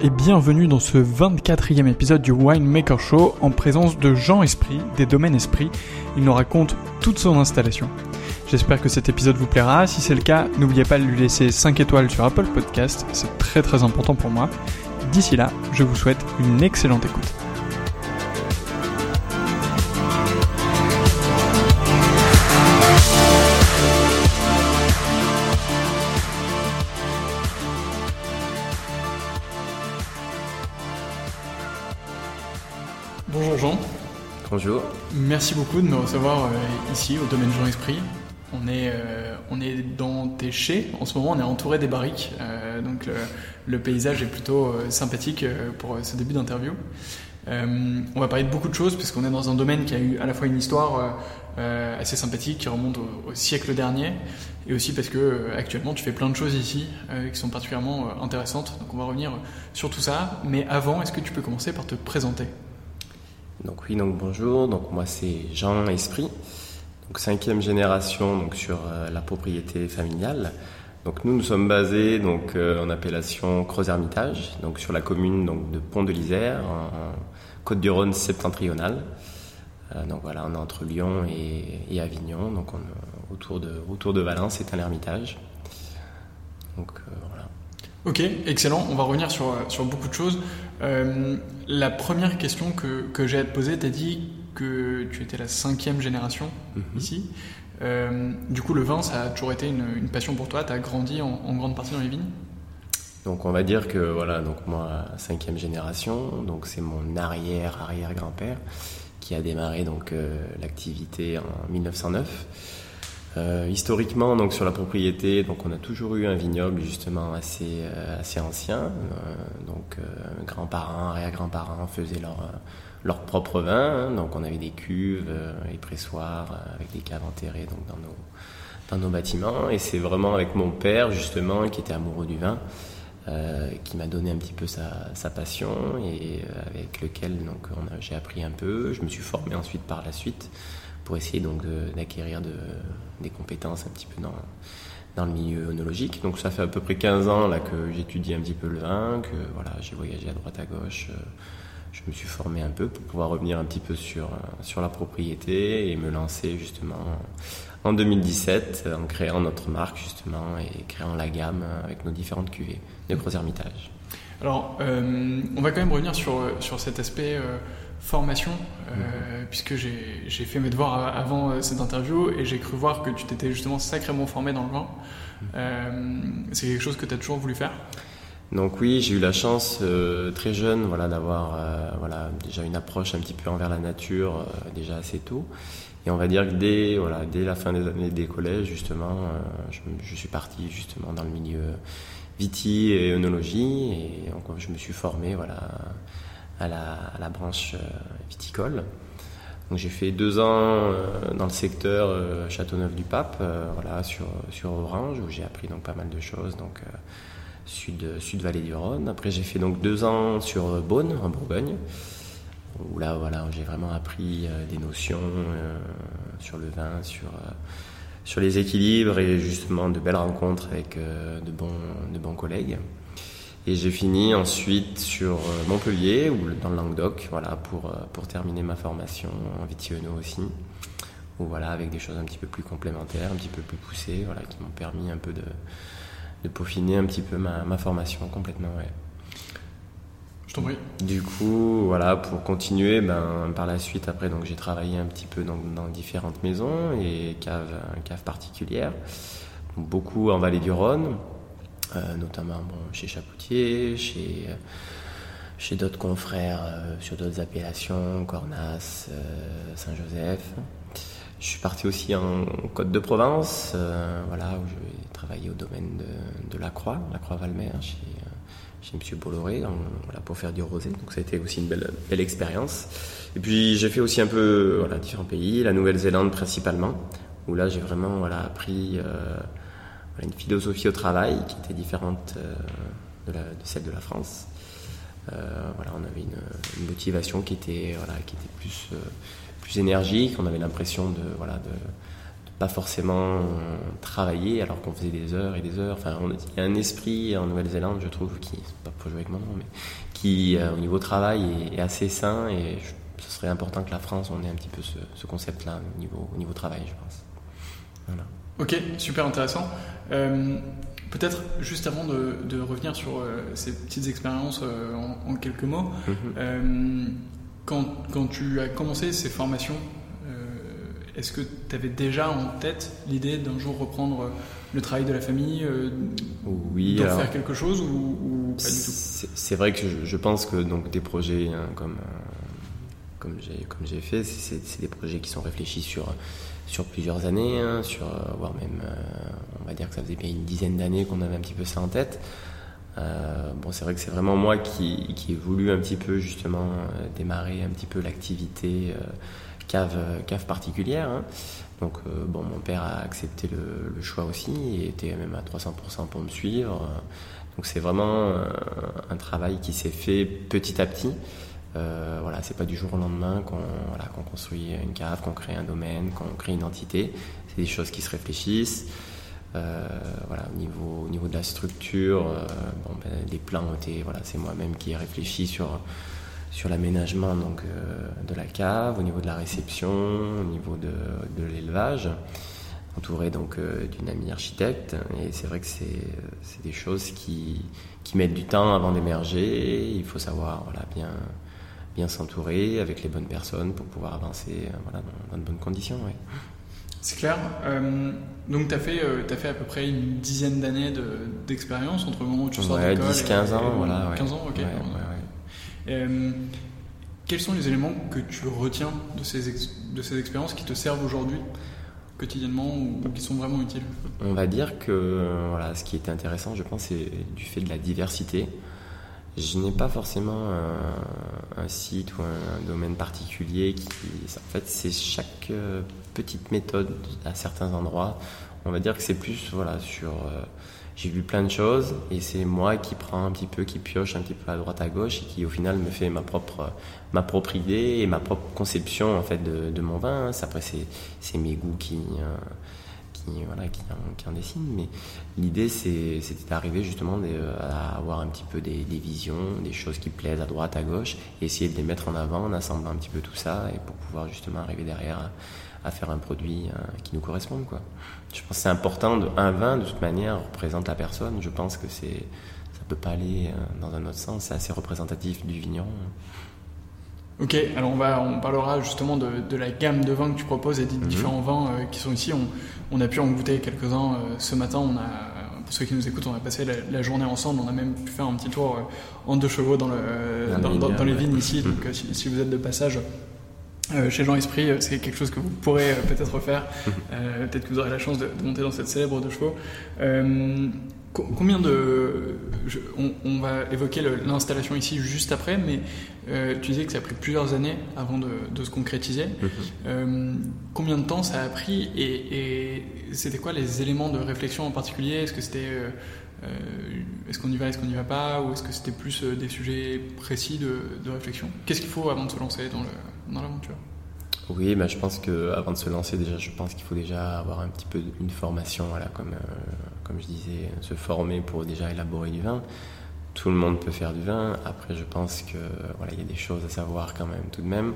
Et bienvenue dans ce 24e épisode du Winemaker Show en présence de Jean Esprit des Domaines Esprit. Il nous raconte toute son installation. J'espère que cet épisode vous plaira. Si c'est le cas, n'oubliez pas de lui laisser 5 étoiles sur Apple Podcast, c'est très très important pour moi. D'ici là, je vous souhaite une excellente écoute. Bonjour. Merci beaucoup de me recevoir euh, ici au domaine Jean Esprit. On est, euh, on est dans tes chais. En ce moment, on est entouré des barriques. Euh, donc, le, paysage est plutôt sympathique pour ce début d'interview. on va parler de beaucoup de choses puisqu'on est dans un domaine qui a eu à la fois une histoire assez sympathique qui remonte au, siècle dernier et aussi parce que actuellement tu fais plein de choses ici qui sont particulièrement intéressantes. Donc, on va revenir sur tout ça. Mais avant, est-ce que tu peux commencer par te présenter? Donc oui, donc bonjour. Donc moi c'est Jean Esprit, donc cinquième génération donc sur euh, la propriété familiale. Donc nous nous sommes basés donc euh, en appellation Creuse-Hermitage, donc sur la commune donc de Pont de l'Isère, en, Côte-du-Rhône septentrionale. Euh, donc voilà, on est entre Lyon et, Avignon, donc on, autour de autour de Valence, c'est un ermitage. Donc voilà. Ok, excellent. On va revenir sur, sur beaucoup de choses. Euh, la première question que, que j'ai à te poser, tu as dit que tu étais la cinquième génération mhm. ici. Euh, du coup, le vin, ça a toujours été une, passion pour toi. Tu as grandi en, grande partie dans les vignes? Donc on va dire que voilà, donc moi cinquième génération, donc c'est mon arrière arrière grand-père qui a démarré donc euh, l'activité en 1909. Euh, historiquement, donc sur la propriété, donc on a toujours eu un vignoble justement assez euh, assez ancien. Euh, donc grands-parents, arrière-grands-parents faisaient leur leur propre vin. Hein. donc on avait des cuves et pressoirs avec des caves enterrées donc dans nos dans nos bâtiments. Et c'est vraiment avec mon père justement qui était amoureux du vin. qui m'a donné un petit peu sa, sa passion et avec lequel donc j'ai appris un peu. Je me suis formé ensuite par la suite pour essayer donc d'acquérir de, des compétences un petit peu dans, dans le milieu œnologique. Donc ça fait à peu près 15 ans là que j'étudie un petit peu le vin, que voilà, j'ai voyagé à droite à gauche. Euh, je me suis formé un peu pour pouvoir revenir un petit peu sur, euh, sur la propriété et me lancer justement en 2017 en créant notre marque justement et créant la gamme avec nos différentes cuvées de Gros Hermitage. Alors, euh, on va quand même revenir sur, sur cet aspect formation, euh, puisque j'ai fait mes devoirs avant euh, cette interview et j'ai cru voir que tu t'étais justement sacrément formé dans le vin. Euh, c'est quelque chose que tu as toujours voulu faire? Donc oui, j'ai eu la chance très jeune voilà, d'avoir voilà, déjà une approche un petit peu envers la nature déjà assez tôt. Et on va dire que dès, voilà, dès la fin des années des collèges, justement, je, je, suis parti justement dans le milieu viti et œnologie. Et donc, je me suis formé voilà, à la, branche euh, viticole. Donc j'ai fait deux ans euh, dans le secteur euh, Châteauneuf-du-Pape, voilà, sur, sur Orange, où j'ai appris donc pas mal de choses, donc sud, sud vallée du Rhône. Après j'ai fait donc deux ans sur Beaune, en Bourgogne, où là voilà, j'ai vraiment appris des notions sur le vin, sur, sur les équilibres et justement de belles rencontres avec de, bons, de bons collègues. Et j'ai fini ensuite sur euh, Montpellier ou dans le Languedoc, voilà, pour, euh, pour terminer ma formation en vitiono aussi. Ou voilà, avec des choses un petit peu plus complémentaires, un petit peu plus poussées, voilà, qui m'ont permis un peu de, de peaufiner un petit peu ma, ma formation complètement. Ouais. Je t'en prie. Du coup, voilà, pour continuer, ben, par la suite, après, donc j'ai travaillé un petit peu dans, dans différentes maisons et caves, caves particulières, beaucoup en Vallée du Rhône, notamment bon, chez Chapoutier, chez, euh, chez d'autres confrères euh, sur d'autres appellations, Cornas, Saint-Joseph. Je suis parti aussi en Côte de Provence, voilà, où je vais travailler au domaine de, de la Croix, la Croix Valmer, chez, chez M. Bolloré, pour faire du rosé. Donc ça a été aussi une belle, belle expérience. Et puis j'ai fait aussi un peu voilà, différents pays, la Nouvelle-Zélande principalement, où là j'ai vraiment voilà, appris une philosophie au travail qui était différente euh, de, celle de la France. Euh, voilà, on avait une, motivation qui était, voilà, qui était plus, euh, plus énergique. On avait l'impression de, voilà, de, pas forcément travailler alors qu'on faisait des heures et des heures. Enfin, il y a un esprit en Nouvelle-Zélande, je trouve, qui, pas pour jouer avec mon nom, mais qui, au niveau travail, est, assez sain et ce serait important que la France, on ait un petit peu ce, ce concept-là au niveau, au niveau travail, je pense. Voilà. Ok, super intéressant. Euh, peut-être juste avant de, revenir sur euh, ces petites expériences euh, en, quelques mots, mhm. quand, quand, tu as commencé ces formations, est-ce que tu avais déjà en tête l'idée d'un jour reprendre le travail de la famille, oui, d'en faire quelque chose ou, pas du tout? C'est vrai que je, pense que donc, des projets hein, comme, comme j'ai fait, c'est des projets qui sont réfléchis sur sur plusieurs années, hein, sur, euh, voire même, euh, on va dire que ça faisait bien une dizaine d'années qu'on avait un petit peu ça en tête. Euh, bon, c'est vrai que c'est vraiment moi qui, qui ai voulu un petit peu justement démarrer un petit peu l'activité cave, cave particulière. Hein. Donc, bon, mon père a accepté le, le, choix aussi et était même à 300% pour me suivre. Donc, c'est vraiment un travail qui s'est fait petit à petit. Euh, voilà, c'est pas du jour au lendemain qu'on voilà, construit une cave, qu'on crée un domaine, qu'on crée une entité. C'est des choses qui se réfléchissent. Euh, voilà, au niveau, au niveau de la structure, euh, bon, ben, plans ont été, voilà, c'est moi-même qui ai réfléchi sur, sur l'aménagement euh, de la cave, au niveau de la réception, au niveau de, de l'élevage, entouré donc d'une amie architecte. Et c'est vrai que c'est, c'est des choses qui, qui mettent du temps avant d'émerger. Il faut savoir voilà, bien bien s'entourer avec les bonnes personnes pour pouvoir avancer euh, voilà, dans, de bonnes conditions. C'est clair. Euh, donc, tu as, fait, euh, as fait à peu près une dizaine d'années d'expérience entre le moment où tu sors ouais, d'école 10-15 ans, voilà. 15 ans, ok. Euh, quels sont les éléments que tu retiens de ces, de ces expériences qui te servent aujourd'hui quotidiennement ou, qui sont vraiment utiles? On va dire que voilà, ce qui était intéressant, je pense, c'est du fait de la diversité. Je n'ai pas forcément un, site ou un, domaine particulier qui. En fait, c'est chaque euh, petite méthode à certains endroits. On va dire que c'est plus voilà sur. Euh, j'ai vu plein de choses et c'est moi qui prends un petit peu, qui pioche un petit peu à droite à gauche et qui au final me fait ma propre ma propre idée et ma propre conception en fait de, mon vin. Après c'est c'est mes goûts qui euh, voilà, qui, en dessinent. Mais l'idée, c'était d'arriver justement à avoir un petit peu des, visions, des choses qui plaisent à droite, à gauche, et essayer de les mettre en avant en assemblant un petit peu tout ça, et pour pouvoir justement arriver derrière à, faire un produit euh, qui nous corresponde. Quoi. Je pense que c'est important. De, un vin, de toute manière, représente la personne. Je pense que c'est peut pas aller euh, dans un autre sens. C'est assez représentatif du vigneron. Ok, alors on, va, on parlera justement de, de la gamme de vins que tu proposes et des mhm. différents vins euh, qui sont ici. On, on, a pu en goûter quelques-uns euh, ce matin. On a, pour ceux qui nous écoutent, on a passé la, journée ensemble. On a même pu faire un petit tour euh, en deux chevaux dans, le, dans, dans, les vignes ici. Donc si, si, vous êtes de passage, chez Jean Esprit, c'est quelque chose que vous pourrez peut-être faire. peut-être que vous aurez la chance de, de, monter dans cette célèbre deux chevaux. Combien de. on, va évoquer l'installation ici juste après, mais euh, tu disais que ça a pris plusieurs années avant de, se concrétiser. Mhm. Euh, combien de temps ça a pris et, c'était quoi les éléments de réflexion en particulier? Est-ce que c'était. Euh, est-ce qu'on y va, est-ce qu'on n'y va pas? Ou est-ce que c'était plus des sujets précis de, réflexion? Qu'est-ce qu'il faut avant de se lancer dans l'aventure? Oui, bah, je pense que avant de se lancer, déjà, je pense qu'il faut déjà avoir un petit peu une formation, voilà, comme, euh, comme je disais, se former pour déjà élaborer du vin. Tout le monde peut faire du vin. Après, je pense que voilà, il y a des choses à savoir quand même, tout de même.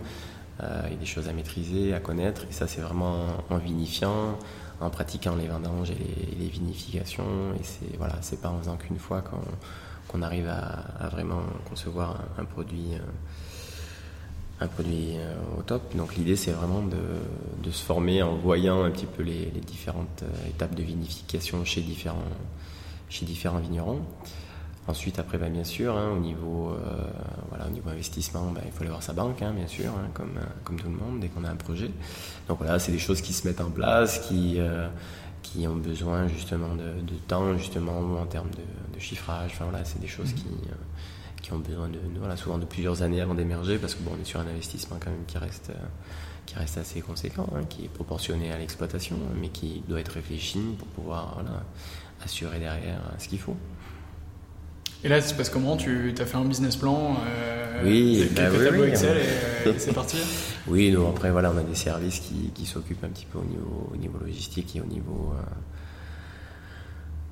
Euh, il y a des choses à maîtriser, à connaître. Et ça, c'est vraiment en vinifiant, en pratiquant les vendanges et les, vinifications. Et c'est voilà, c'est pas en faisant qu'une fois qu'on arrive à, vraiment concevoir un, produit. Euh, un produit euh, au top. Donc l'idée c'est vraiment de, se former en voyant un petit peu les, différentes euh, étapes de vinification chez différents, chez différents vignerons. Ensuite, après, bah, bien sûr, hein, au, niveau, euh, voilà, au niveau investissement, bah, il faut aller voir sa banque, hein, bien sûr, hein, comme, comme tout le monde, dès qu'on a un projet. Donc voilà, c'est des choses qui se mettent en place, qui, qui ont besoin justement de, temps, justement, en termes de, chiffrage. Enfin voilà, c'est des choses mmh. qui qui ont besoin de, voilà, souvent de plusieurs années avant d'émerger, parce que bon, on est sur un investissement quand même qui reste, euh, qui reste assez conséquent, hein, qui est proportionné à l'exploitation, mais qui doit être réfléchi pour pouvoir voilà, assurer derrière euh, ce qu'il faut. Et là, c'est parce comment? Tu as fait un business plan euh, Oui, bah oui, Excel et, c'est parti? Oui, nous après, voilà, on a des services qui, qui s'occupent un petit peu au niveau, au niveau logistique et au niveau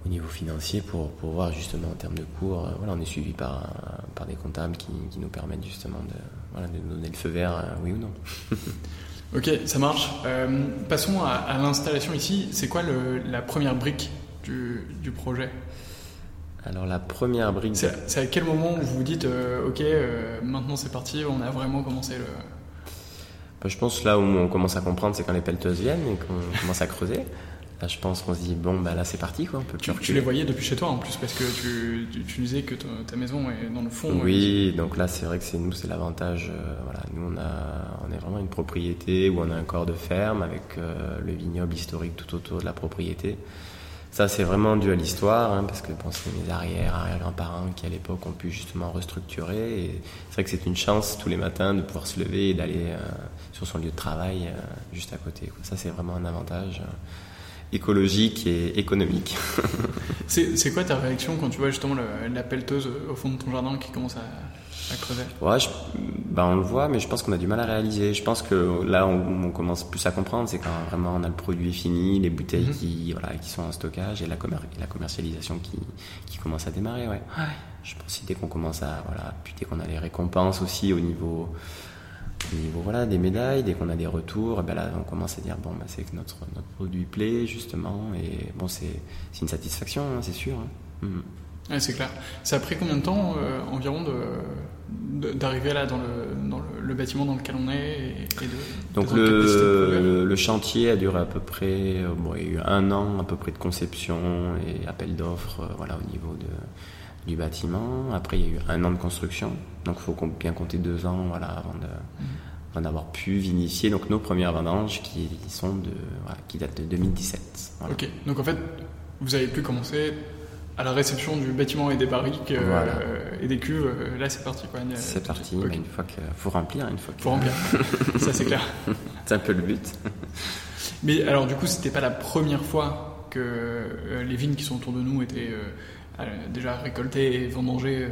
au niveau financier pour, pour voir justement en termes de cours. Euh, voilà, on est suivi par, par des comptables qui, qui nous permettent justement de, voilà, de nous donner le feu vert, euh, oui ou non. ok, ça marche. Euh, passons à, l'installation ici. C'est quoi le, la première brique du, du projet? Alors la première brique... C'est à quel moment vous vous dites, ok, maintenant c'est parti, on a vraiment commencé le... Bah, je pense là où on commence à comprendre, c'est quand les pelleteuses viennent et qu'on commence à creuser. Là, je pense qu'on se dit, bon, bah là, c'est parti, quoi. On tu, les voyais depuis chez toi, en plus, parce que tu, tu, disais que ta maison est dans le fond. Oui, donc là, c'est vrai que c'est nous, c'est l'avantage. Euh, voilà, nous, on, a, on est vraiment une propriété où on a un corps de ferme avec euh, le vignoble historique tout autour de la propriété. Ça, c'est vraiment dû à l'histoire, hein, parce que bon, c'est mes arrière, arrière-grands-parents qui, à l'époque, ont pu justement restructurer. Et c'est vrai que c'est une chance tous les matins de pouvoir se lever et d'aller euh, sur son lieu de travail juste à côté. Quoi. Ça, c'est vraiment un avantage écologique et économique. c'est quoi ta réaction quand tu vois justement la pelleteuse au fond de ton jardin qui commence à, creuser Ouais, bah on le voit, mais je pense qu'on a du mal à réaliser. Je pense que là, on, on commence plus à comprendre, c'est quand vraiment on a le produit fini, les bouteilles mhm. qui, voilà, qui sont en stockage et la, la commercialisation qui, qui commence à démarrer. Ouais. ouais. Je pense que dès qu'on commence à, voilà, puis dès qu'on a les récompenses aussi au niveau au niveau voilà, des médailles, dès qu'on a des retours, ben là on commence à dire bon ben, c'est que notre, notre produit plaît justement et bon c'est une satisfaction hein, c'est sûr. Hein. Mhm. c'est clair. Ça a pris combien de temps euh, environ de, d'arriver là dans, le, dans le, bâtiment dans lequel on est et, de, Donc le, le, chantier a duré à peu près, euh, bon, il y a eu un an à peu près de conception et appel d'offres voilà, au niveau de, du bâtiment. Après il y a eu un an de construction, donc il faut bien compter deux ans voilà, avant de... Mhm d'avoir pu vinifier donc nos premières vendanges qui sont de qui datent de 2017. Ok, donc en fait vous avez pu commencer à la réception du bâtiment et des barriques euh, et des cuves. Euh, là c'est parti quoi. C'est parti. Une fois que faut remplir, une fois. Que... Faut remplir. Ça c'est clair. c'est un peu le but. Mais alors du coup c'était pas la première fois que euh, les vignes qui sont autour de nous étaient déjà récoltées et vendangées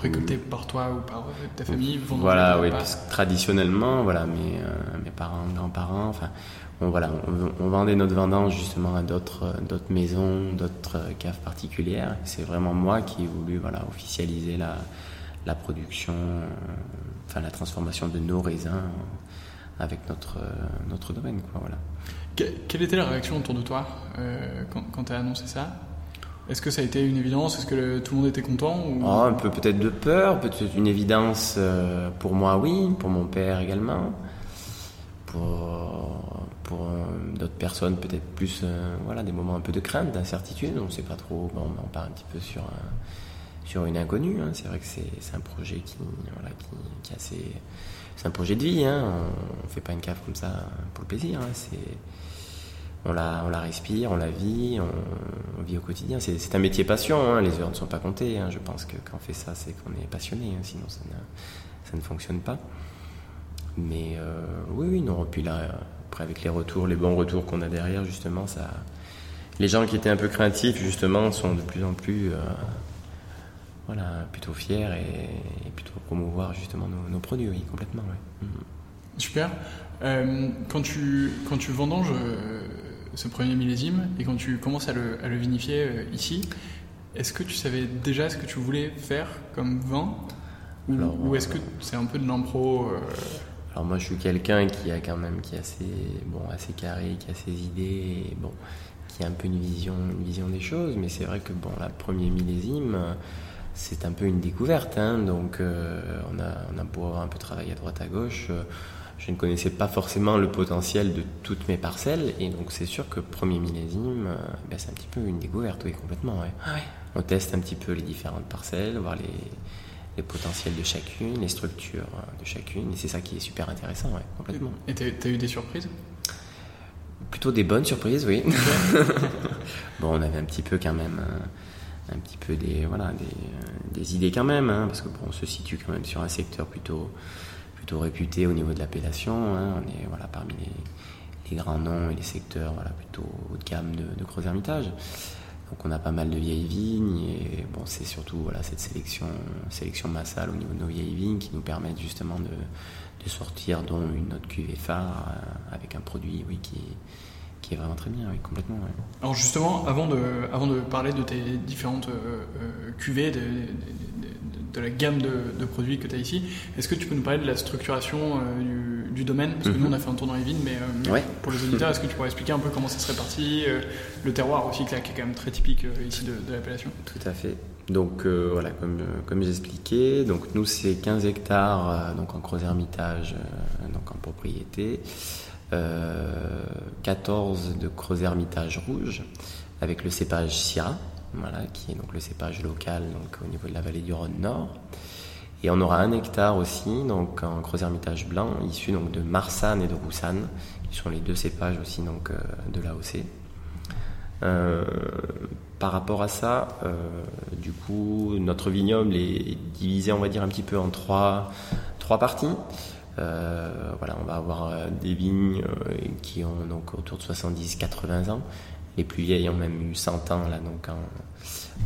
récolté par toi ou par ta famille Voilà, oui, parce que traditionnellement, voilà, mes, euh, mes parents, grands-parents, enfin, on, voilà, on, vendait notre vendange justement à d'autres, d'autres maisons, d'autres caves particulières. C'est vraiment moi qui ai voulu, voilà, officialiser la, la production, euh, enfin, la transformation de nos raisins avec notre, notre domaine, quoi, voilà. Quelle était la réaction autour de toi euh, quand, quand tu as annoncé ça? Est-ce que ça a été une évidence? Est-ce que tout le monde était content oh, Un peu peut-être de peur, peut-être une évidence euh, pour moi, oui, pour mon père également. Pour, euh, d'autres personnes, peut-être plus euh, voilà, des moments un peu de crainte, d'incertitude. On ne sait pas trop, on part un petit peu sur, sur une inconnue. Hein. C'est vrai que c'est un projet qui, voilà, qui, assez. C'est un projet de vie, hein. on ne fait pas une cave comme ça pour le plaisir. Hein. On la, on la respire, on la vit, on, vit au quotidien. C'est un métier passion, hein. les heures ne sont pas comptées. Hein. Je pense que quand on fait ça, c'est qu'on est passionné, hein. sinon ça, ça, ne fonctionne pas. Mais euh, oui, oui, non. Puis là, après, avec les retours, les bons retours qu'on a derrière, justement, ça. Les gens qui étaient un peu craintifs, justement, sont de plus en plus. Euh, voilà, plutôt fiers et, plutôt promouvoir justement nos, produits, oui, complètement. Mm. Super. Euh, quand, tu, quand tu vendanges ce premier millésime et quand tu commences à le, à le vinifier euh, ici, est-ce que tu savais déjà ce que tu voulais faire comme vin ou, est-ce que c'est un peu de l'impro euh Alors moi je suis quelqu'un qui a quand même qui est assez bon assez carré, qui a ses idées, et, bon, qui a un peu une vision une vision des choses, mais c'est vrai que bon la premier millésime c'est un peu une découverte, hein, donc euh, on a on a beau avoir un peu travaillé à droite à gauche je ne connaissais pas forcément le potentiel de toutes mes parcelles. Et donc, c'est sûr que premier millésime, euh, ben, c'est un petit peu une découverte, oui, complètement. Ah On teste un petit peu les différentes parcelles, voir les, les potentiels de chacune, les structures de chacune. Et c'est ça qui est super intéressant, ouais, complètement. Et tu as eu des surprises? Plutôt des bonnes surprises, oui. bon, on avait un petit peu quand même. Euh, un petit peu des, voilà, des, euh, des idées quand même, hein, parce que bon, on se situe quand même sur un secteur plutôt, réputé au niveau de l'appellation. Hein. On est voilà, parmi les, grands noms et les secteurs voilà, plutôt haut de gamme de, de Gros Hermitage. Donc on a pas mal de vieilles vignes et bon, c'est surtout voilà, cette sélection, sélection massale au niveau de nos vieilles vignes qui nous permettent justement de, de sortir dont une autre cuvée phare euh, avec un produit oui, qui, est vraiment très bien, oui, complètement. Alors justement, avant de, avant de parler de tes différentes euh, euh, cuvées, de, la gamme de, produits que tu as ici, est-ce que tu peux nous parler de la structuration euh, du, domaine? Parce que nous, on a fait un tour dans les vignes, mais, pour les auditeurs, est-ce que tu pourrais expliquer un peu comment ça se répartit Le terroir aussi, qui est quand même très typique ici de, l'appellation? Tout à fait. Donc voilà, comme, comme j'expliquais, donc nous c'est 15 hectares donc en gros hermitage, donc en propriété. 14 euh, de Creuset Hermitage rouge avec le cépage Syrah, qui est donc le cépage local donc au niveau de la vallée du Rhône Nord. Et on aura un hectare aussi donc en Creuset Hermitage blanc issu donc de Marsanne et de Roussanne, qui sont les deux cépages aussi donc euh, de l'AOC. Euh, par rapport à ça, du coup, notre vignoble est divisé, on va dire, un petit peu en trois, trois parties. Euh, voilà, on va avoir euh, des vignes euh, qui ont donc autour de 70-80 ans. Les plus vieilles ont même eu 100 ans là, donc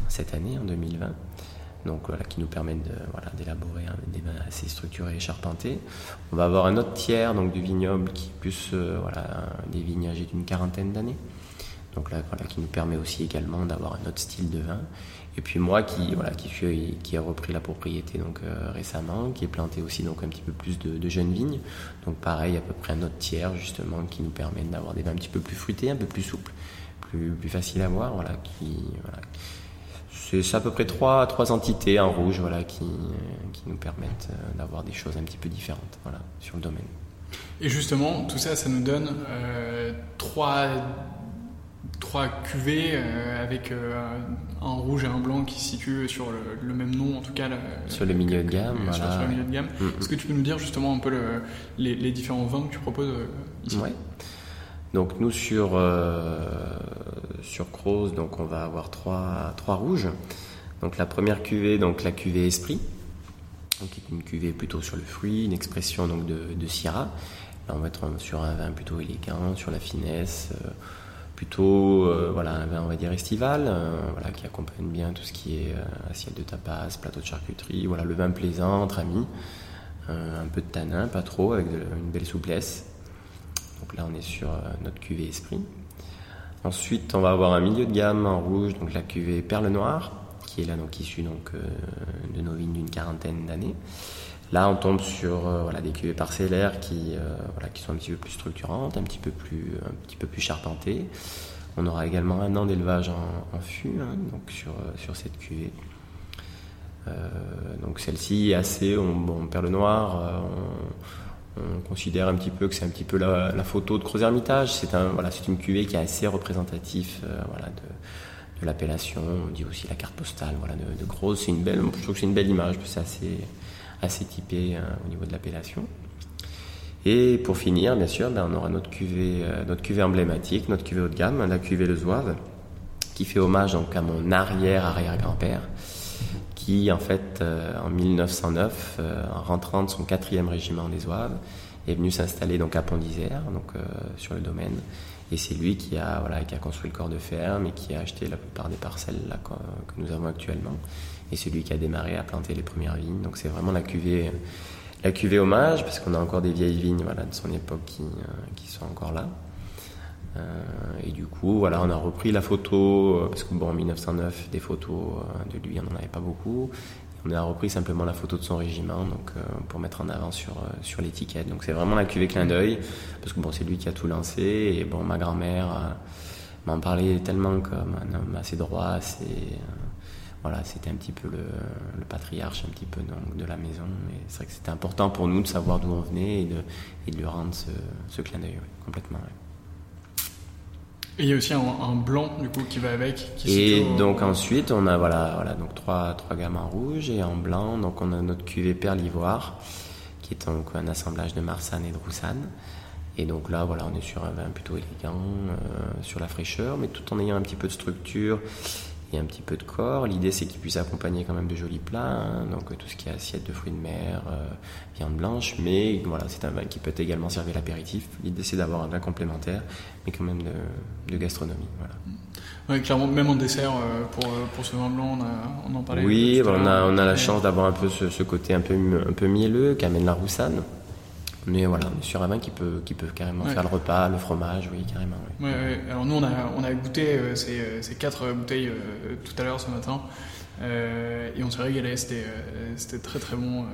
cette année, en 2020 donc voilà, qui nous permettent de, voilà, d'élaborer des vins assez structurés et charpentés. On va avoir un autre tiers donc, du vignoble qui est plus voilà, des vignes âgées d'une quarantaine d'années. Donc là, voilà, qui nous permet aussi également d'avoir un autre style de vin. Et puis moi qui voilà qui suis qui a repris la propriété donc euh, récemment, qui est planté aussi donc un petit peu plus de, jeunes vignes. Donc pareil à peu près un autre tiers justement qui nous permet d'avoir des vins un petit peu plus fruités, un peu plus souples, plus plus faciles à boire. Voilà qui voilà c'est à peu près trois, trois entités en rouge voilà, qui, qui nous permettent euh, d'avoir des choses un petit peu différentes voilà, sur le domaine. Et justement, tout ça, ça nous donne euh, trois, trois cuvées euh, avec un rouge et un blanc qui se situent sur le, même nom, en tout cas. sur le milieu de gamme. Sur, voilà. le milieu de gamme. Est-ce que tu peux nous dire justement un peu le, les, les, différents vins que tu proposes ici? Ouais. Donc nous sur euh, donc on va avoir trois rouges. Donc la première cuvée, donc la cuvée Esprit, qui est une cuvée plutôt sur le fruit, une expression donc de, de Syrah. Là on va être sur un vin plutôt élégant, sur la finesse, euh, plutôt euh, voilà un vin on va dire estival, euh, voilà qui accompagne bien tout ce qui est assiette de tapas, plateau de charcuterie, voilà le vin plaisant entre amis, un peu de tanin, pas trop, avec une belle souplesse. Donc là, on est sur euh, notre cuvée Esprit. Ensuite, on va avoir un milieu de gamme en rouge, donc la cuvée Perle Noire, qui est là donc issue donc euh, de nos vignes d'une quarantaine d'années. Là, on tombe sur euh, voilà, des cuvées parcellaires qui, euh, voilà, qui sont un petit peu plus structurantes, un petit peu plus, un petit peu plus charpentées. On aura également un an d'élevage en, fût hein, sur, cette cuvée. Euh, donc celle-ci est assez, on, bon, Perle Noire, on, on considère un petit peu que c'est un petit peu la, photo de Creux Hermitage. C'est une cuvée qui est assez représentatif, euh, de, l'appellation. On dit aussi la carte postale, de, de je trouve que c'est une belle image, c'est assez, assez typé euh, au niveau de l'appellation. Et pour finir, bien sûr, ben, on aura notre cuvée, euh, notre cuvée emblématique, notre cuvée haut de gamme, la cuvée Le Zouave, qui fait hommage à mon arrière-arrière-grand-père, qui en fait euh, en 1909, euh, en rentrant de son quatrième régiment des Zouaves, est venu s'installer donc à Pont d'Isère, donc euh, sur le domaine. Et c'est lui qui a voilà qui a construit le corps de ferme et qui a acheté la plupart des parcelles là, que, que nous avons actuellement. Et c'est lui qui a démarré à planter les premières vignes. Donc c'est vraiment la cuvée la cuvée hommage parce qu'on a encore des vieilles vignes voilà de son époque qui qui sont encore là. Euh, et du coup, voilà, on a repris la photo, euh, parce que bon, en 1909, des photos euh, de lui, on n'en avait pas beaucoup. On a repris simplement la photo de son régiment, donc pour mettre en avant sur sur l'étiquette. Donc c'est vraiment la cuvée clin d'œil, parce que bon, c'est lui qui a tout lancé. Et bon, ma grand-mère m'en parlait tellement comme un homme assez droit, assez voilà, c'était un petit peu le, le, patriarche un petit peu donc, de la maison. Et c'est vrai que c'était important pour nous de savoir d'où on venait et de, et de lui rendre ce, ce clin d'œil, ouais, complètement. Ouais. Et il y a aussi un, un, blanc du coup qui va avec. Qui et donc au... ensuite on a voilà voilà donc trois trois gammes en rouge et en blanc donc on a notre cuvée perle ivoire qui est donc un assemblage de Marsanne et de Roussanne. Et donc là voilà on est sur un vin plutôt élégant euh, sur la fraîcheur mais tout en ayant un petit peu de structure et un petit peu de corps. L'idée c'est qu'il puisse accompagner quand même de jolis plats, hein, donc tout ce qui est assiette de fruits de mer, euh, viande blanche, mais voilà c'est un vin qui peut également servir l'apéritif. L'idée c'est d'avoir un vin complémentaire, mais quand même de, de gastronomie. Voilà. Ouais, clairement, même en dessert euh, pour, pour ce vin blanc, on, a, on en parlait. Oui, on, a, on a la chance d'avoir un peu ce, ce, côté un peu, un peu mielleux qu'amène la roussanne. Mais voilà, on est sur un vin qui peut, qui peut carrément ouais. faire le repas, le fromage, oui, carrément. Oui. Ouais, ouais. Alors nous, on a, on a goûté euh, ces, ces, quatre bouteilles euh, tout à l'heure ce matin. Euh, et on s'est régalé, c'était, c'était très très bon.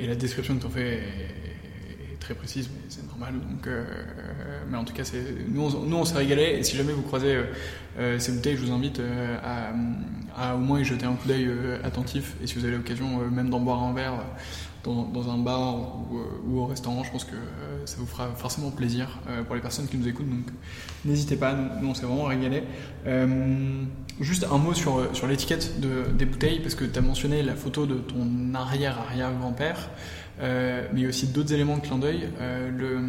et la description que tu en fais est, est, très précise, mais c'est normal. Donc, mais en tout cas, c'est, nous, on, nous, on s'est régalé. Et si jamais vous croisez ces bouteilles, je vous invite à, à, au moins y jeter un coup d'œil attentif. Et si vous avez l'occasion même d'en boire un verre, dans, dans, un bar ou, ou, au restaurant, je pense que euh, ça vous fera forcément plaisir euh, pour les personnes qui nous écoutent. Donc n'hésitez pas, nous on s'est vraiment régalé. Euh, juste un mot sur, sur l'étiquette de, des bouteilles, parce que tu as mentionné la photo de ton arrière-arrière-grand-père, mais aussi d'autres éléments de clin d'œil. le,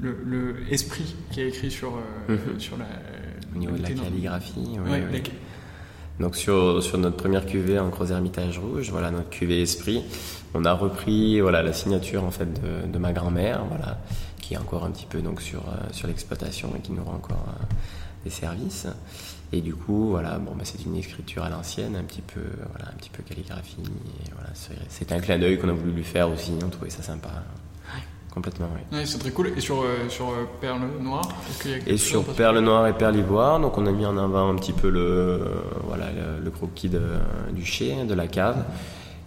le, le, esprit qui est écrit sur, -hmm. sur la. Au niveau de la calligraphie, oui. Ouais, oui. Donc sur, sur notre première cuvée en Gros Hermitage Rouge, voilà notre cuvée Esprit, on a repris voilà la signature en fait de, ma grand-mère, voilà, qui est encore un petit peu donc sur sur l'exploitation et qui nous rend encore euh, des services. Et du coup, voilà, bon, bah, c'est une écriture à l'ancienne, un petit peu, voilà, un petit peu calligraphie. Voilà, c'est un clin d'œil qu'on a voulu lui faire aussi. On trouvait ça sympa. Complètement, oui. Ouais, c'est très cool. Et sur, euh, sur euh, Perle Noire Et sur Perle Noire et Perle Ivoire, donc on a mis en avant un petit peu le, euh, voilà, le, le croquis de, du chai, de la cave.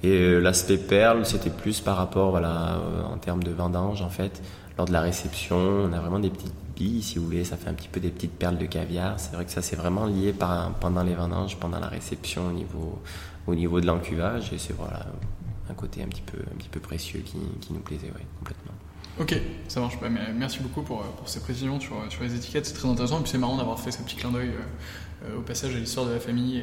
Et l'aspect perle, c'était plus par rapport, voilà, en termes de vendange, en fait. Lors de la réception, on a vraiment des petites billes, si vous voulez, ça fait un petit peu des petites perles de caviar. C'est vrai que ça, c'est vraiment lié par, pendant les vendanges, pendant la réception au niveau, au niveau de l'encuvage. Et c'est voilà, un côté un petit peu, un petit peu précieux qui, qui nous plaisait, ouais, complètement. Ok, ça marche. Bah, merci beaucoup pour, pour ces précisions sur, sur les étiquettes, c'est très intéressant. Et puis c'est marrant d'avoir fait ce petit clin d'œil euh, au passage à l'histoire de la famille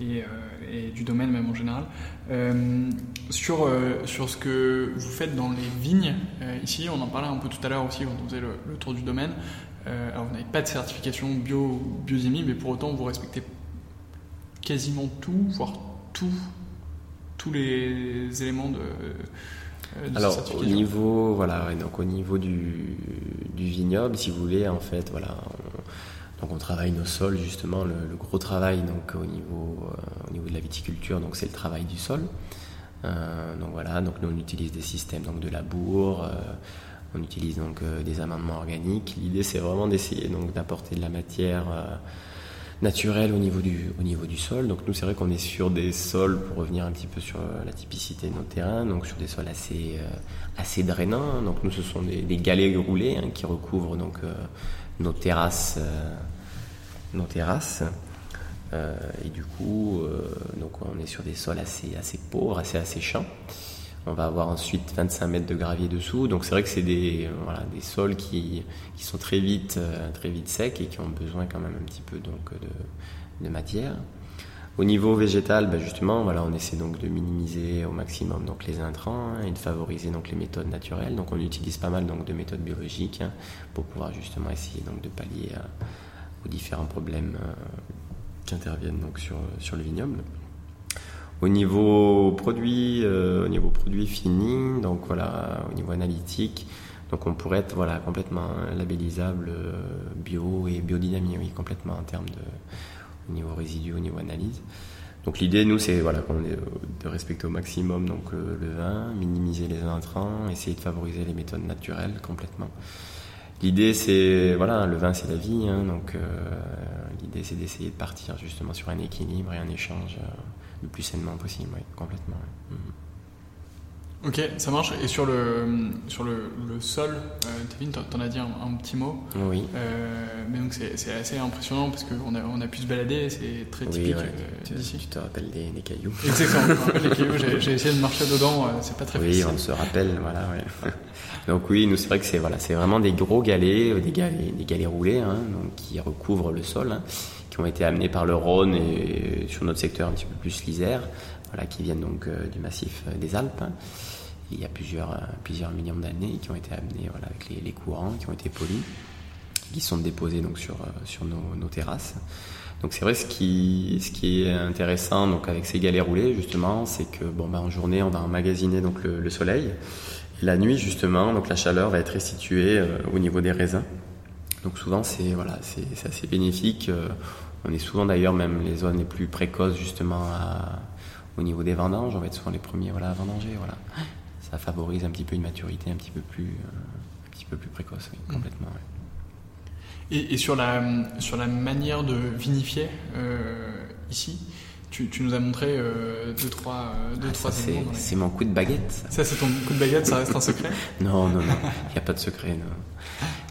et, euh, et, du domaine même en général. Euh, sur, sur ce que vous faites dans les vignes, ici, on en parlait un peu tout à l'heure aussi quand on faisait le, tour du domaine. alors vous n'avez pas de certification bio, biodémie, mais pour autant vous respectez quasiment tout, voire tout, tous les éléments de alors au niveau voilà donc au niveau du, du, vignoble si vous voulez en fait voilà donc on travaille nos sols justement le, gros travail donc au niveau euh, au niveau de la viticulture donc c'est le travail du sol. Euh, donc voilà donc nous on utilise des systèmes donc de labour euh, on utilise donc des amendements organiques. L'idée c'est vraiment d'essayer donc d'apporter de la matière naturel au niveau du, au niveau du sol. Donc nous, c'est vrai qu'on est sur des sols, pour revenir un petit peu sur euh, la typicité de nos terrains, donc sur des sols assez, euh, assez drainants. Donc nous, ce sont des, galets roulés hein, qui recouvrent donc euh, nos terrasses. nos terrasses. et du coup, donc on est sur des sols assez, assez pauvres, assez asséchants. On va avoir ensuite 25 mètres de gravier dessous. Donc c'est vrai que c'est des, des sols qui, sont très vite, euh, très vite secs et qui ont besoin quand même un petit peu donc, de, de matière. Au niveau végétal, bah justement, on essaie donc de minimiser au maximum donc les intrants hein, et de favoriser donc les méthodes naturelles. Donc on utilise pas mal donc de méthodes biologiques hein, pour pouvoir justement essayer donc de pallier euh, aux différents problèmes euh, qui interviennent donc sur le vignoble. Au niveau produit, euh, au niveau produit fini, donc voilà, au niveau analytique, donc on pourrait être voilà complètement labellisable euh, bio et biodynamie, oui, complètement en termes de au niveau résidu, au niveau analyse. Donc l'idée, nous, c'est voilà, de respecter au maximum donc le, vin, minimiser les intrants, essayer de favoriser les méthodes naturelles complètement. L'idée, c'est voilà, le vin, c'est la vie, hein, donc euh, l'idée, c'est d'essayer de partir justement sur un équilibre et un échange le plus sainement possible, complètement. Mhm. Ok, ça marche. Et sur le, sur le, le sol, euh, Tevin, t'en as dit un, petit mot. Oui. Euh, mais donc c'est assez impressionnant parce qu'on a, on a pu se balader, c'est très typique euh, d'ici. Tu te rappelles des, des cailloux Exactement, des cailloux, j'ai essayé de marcher dedans, euh, c'est pas très facile. Oui, on se rappelle, voilà. Ouais. donc oui, nous c'est vrai que c'est voilà, vraiment des gros galets, des galets, des galets roulés hein, donc, qui recouvrent le sol. Hein qui ont été amenés par le Rhône et sur notre secteur un petit peu plus l'Isère, voilà, qui viennent donc du massif des Alpes. Il y a plusieurs, euh, plusieurs millions d'années qui ont été amenés voilà, avec les, courants, qui ont été polis, qui sont déposés donc sur, sur nos, terrasses. Donc c'est vrai ce qui, ce qui est intéressant donc avec ces galets roulés justement, c'est que bon ben en journée on va emmagasiner donc le, soleil, et la nuit justement donc la chaleur va être restituée au niveau des raisins. Donc souvent c'est voilà c'est assez bénéfique. On est souvent d'ailleurs même les zones les plus précoces justement au niveau des vendanges. On va être souvent les premiers voilà, à vendanger. Voilà. Ça favorise un petit peu une maturité un petit peu plus, euh, un petit peu plus précoce, oui, complètement. Et, sur, la, sur la manière de vinifier euh, ici, tu, nous as montré euh, deux, trois, deux, ah, trois C'est mon coup de baguette. Ça, c'est ton coup de baguette, ça reste un secret Non, non, non, il n'y a pas de secret. Non.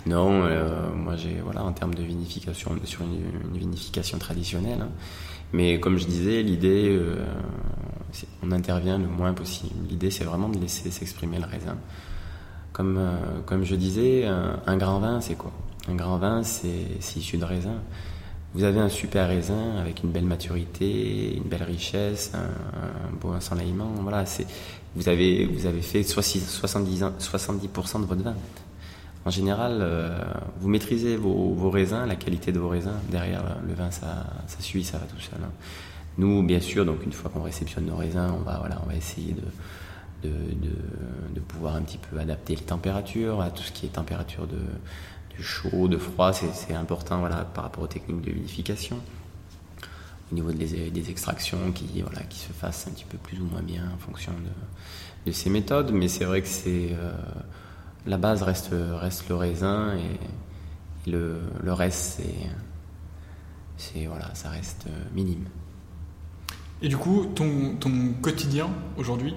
Non, euh, moi j'ai voilà en termes de vinification sur une, vinification traditionnelle. Hein. Mais comme je disais, l'idée, euh, on intervient le moins possible. L'idée, c'est vraiment de laisser s'exprimer le raisin. Comme euh, comme je disais, un, grand vin, c'est quoi? Un grand vin, c'est issu de raisin. Vous avez un super raisin avec une belle maturité, une belle richesse, un, beau ensoleillement. Voilà, vous avez vous avez fait 70 70 de votre vin en général, euh, vous maîtrisez vos, raisins, la qualité de vos raisins. Derrière, le vin, ça, ça suit, ça va tout seul. Hein. Nous, bien sûr, donc une fois qu'on réceptionne nos raisins, on va, voilà, on va essayer de, de, pouvoir un petit peu adapter les températures à tout ce qui est température de, chaud, de froid. C'est important voilà, par rapport aux techniques de vinification. Au niveau des, des, extractions qui, voilà, qui se fassent un petit peu plus ou moins bien en fonction de, ces méthodes. Mais c'est vrai que. Euh, la base reste, reste le raisin et, le, le, reste, c'est, voilà, ça reste minime. Et du coup, ton, ton quotidien aujourd'hui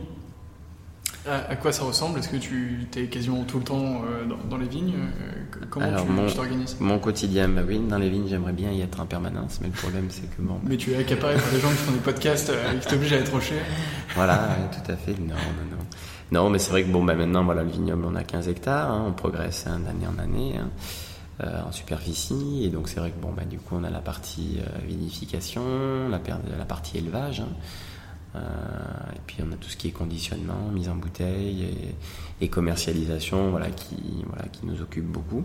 À, quoi ça ressemble? Est-ce que tu es quasiment tout le temps euh, dans, les vignes? Euh, Comment tu t'organises? Mon quotidien, bah oui, dans les vignes, j'aimerais bien y être en permanence, mais le problème, c'est que bon. Mais tu es accaparé par des gens qui font des podcasts euh, et qui t'obligent à être rocher Voilà, tout à fait. Non, non, non. Non, mais c'est vrai que bon, bah maintenant, voilà, le vignoble, on a 15 hectares, hein, on progresse d'année en année. Hein. En superficie et donc c'est vrai que bon bah du coup on a la partie vinification la, partie élevage hein. Euh, et puis on a tout ce qui est conditionnement, mise en bouteille et, commercialisation, voilà, qui, voilà, qui nous occupe beaucoup.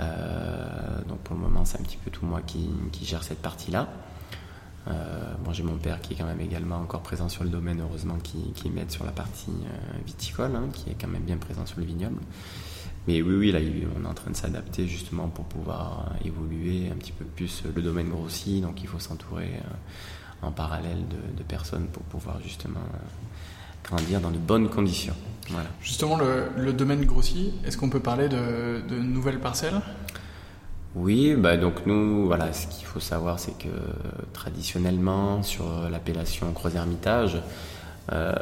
Euh, donc pour le moment, c'est un petit peu tout moi qui, qui gère cette partie-là. Euh, bon, j'ai mon père qui est quand même également encore présent sur le domaine, heureusement, qui, qui m'aide sur la partie viticole, hein, qui est quand même bien présent sur le vignoble. Mais oui, oui, là, on est en train de s'adapter justement pour pouvoir évoluer un petit peu plus. Le domaine grossit, donc il faut s'entourer en parallèle de, personnes pour pouvoir justement euh, grandir dans de bonnes conditions. Voilà. Justement, le, domaine grossit, est-ce qu'on peut parler de, nouvelles parcelles? Oui, bah donc nous, voilà, ce qu'il faut savoir, c'est que traditionnellement, sur l'appellation Croix-Hermitage, euh,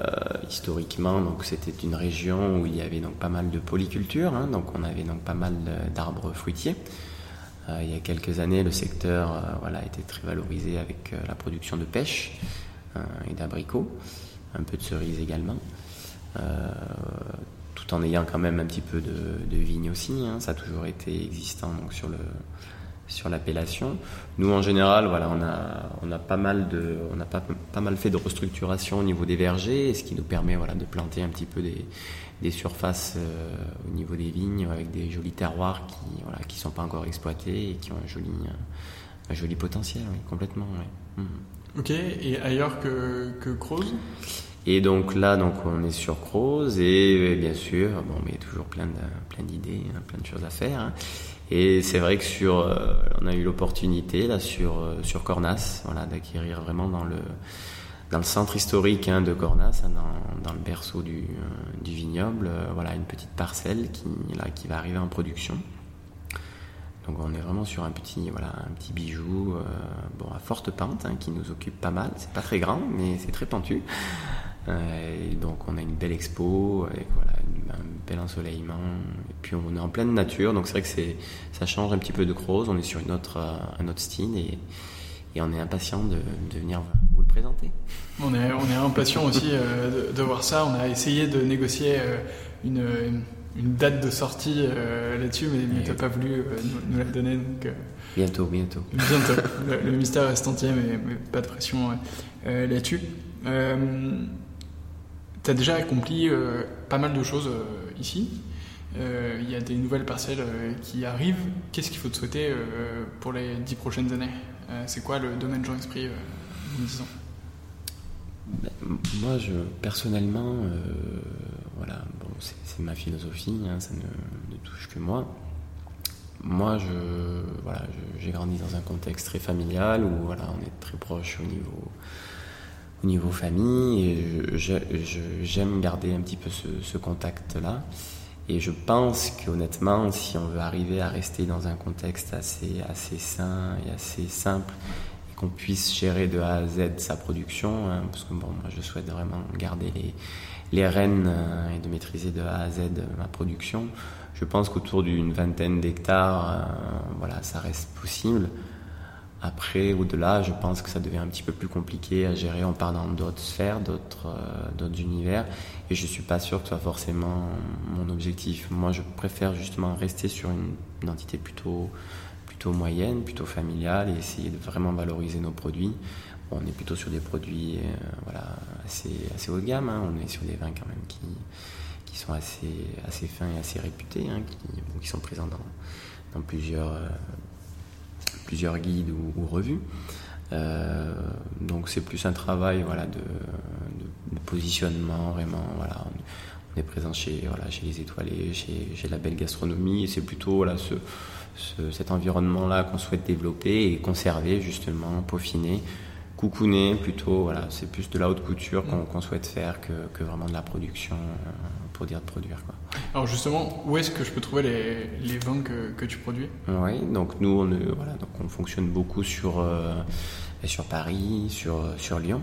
historiquement, donc c'était une région où il y avait donc pas mal de polyculture, hein, donc on avait donc pas mal d'arbres fruitiers. Euh, il y a quelques années, le secteur euh, voilà, était très valorisé avec euh, la production de pêche et d'abricots, un peu de cerises également tout en ayant quand même un petit peu de, de vignes aussi. Hein. Ça a toujours été existant donc sur le sur l'appellation. Nous en général, voilà, on a on a pas mal de on a pas, pas mal fait de restructuration au niveau des vergers, ce qui nous permet voilà de planter un petit peu des des surfaces euh, au niveau des vignes avec des jolis terroirs qui voilà qui sont pas encore exploités et qui ont un joli un joli potentiel oui, complètement oui. Mhm. ok et ailleurs que que Croze? Et donc là donc on est sur Croze et bien sûr bon mais toujours plein de plein d'idées hein, plein de choses à faire hein. Et c'est vrai que sur euh, on a eu l'opportunité là sur euh, sur Cornas voilà d'acquérir vraiment dans le dans le centre historique hein, de Cornas, hein, dans, le berceau du, euh, vignoble, euh, voilà une petite parcelle qui, là, qui va arriver en production. Donc on est vraiment sur un petit, voilà, un petit bijou, euh, bon, à forte pente, hein, qui nous occupe pas mal. C'est pas très grand, mais c'est très pentu. Et donc on a une belle expo avec voilà, un bel ensoleillement. Et puis on est en pleine nature, donc c'est vrai que c'est, ça change un petit peu de Croze. On est sur une autre, un autre style et, et on est impatient de, de venir vous le présenter. On est, on est impatient aussi euh, de, voir ça. On a essayé de négocier euh, une, une, date de sortie euh, là-dessus, mais tu n'as pas voulu nous, la donner. Donc, bientôt, bientôt. Bientôt. le, mystère reste entier, mais, mais pas de pression là-dessus. Tu as déjà accompli pas mal de choses ici. Il y a des nouvelles parcelles qui arrivent. Qu'est-ce qu'il faut te souhaiter pour les dix prochaines années? C'est quoi le domaine Jean Esprit en 10 ans? Ben, moi, je, personnellement, euh, voilà, bon, c'est ma philosophie, hein, ça ne, touche que moi. Moi, je, voilà, j'ai grandi dans un contexte très familial où voilà, on est très proche au niveau, au niveau famille et j'aime garder un petit peu ce, contact-là. Et je pense qu'honnêtement, si on veut arriver à rester dans un contexte assez, assez sain et assez simple qu'on puisse gérer de A à Z sa production, hein, parce que bon, moi je souhaite vraiment garder les, les rênes euh, et de maîtriser de A à Z ma production. Je pense qu'autour d'une vingtaine d'hectares, euh, voilà, ça reste possible. Après, au-delà, je pense que ça devient un petit peu plus compliqué à gérer. On part dans d'autres sphères, d'autres, euh, univers, et je suis pas sûr que ce soit forcément mon objectif. Moi, je préfère justement rester sur une, une entité plutôt moyenne, plutôt familiale et essayer de vraiment valoriser nos produits. on est plutôt sur des produits euh, voilà, assez, assez haut de gamme. Hein. On est sur des vins quand même qui, qui sont assez, assez fins et assez réputés, hein, qui, qui, sont présents dans, dans plusieurs, euh, plusieurs guides ou, revues. Euh, donc c'est plus un travail voilà, de, positionnement, vraiment. Voilà. On, est présent chez, voilà, chez les étoilés, chez, chez la belle gastronomie, et c'est plutôt voilà, ce, cet environnement-là qu'on souhaite développer et conserver justement, peaufiner, coucouner plutôt. Voilà, c'est plus de la haute couture qu'on souhaite faire que, que, vraiment de la production euh, pour dire de produire. Quoi. Alors justement, où est-ce que je peux trouver les, les vins que, que, tu produis? Oui, donc nous on, voilà, donc on fonctionne beaucoup sur, euh, sur Paris, sur, sur Lyon.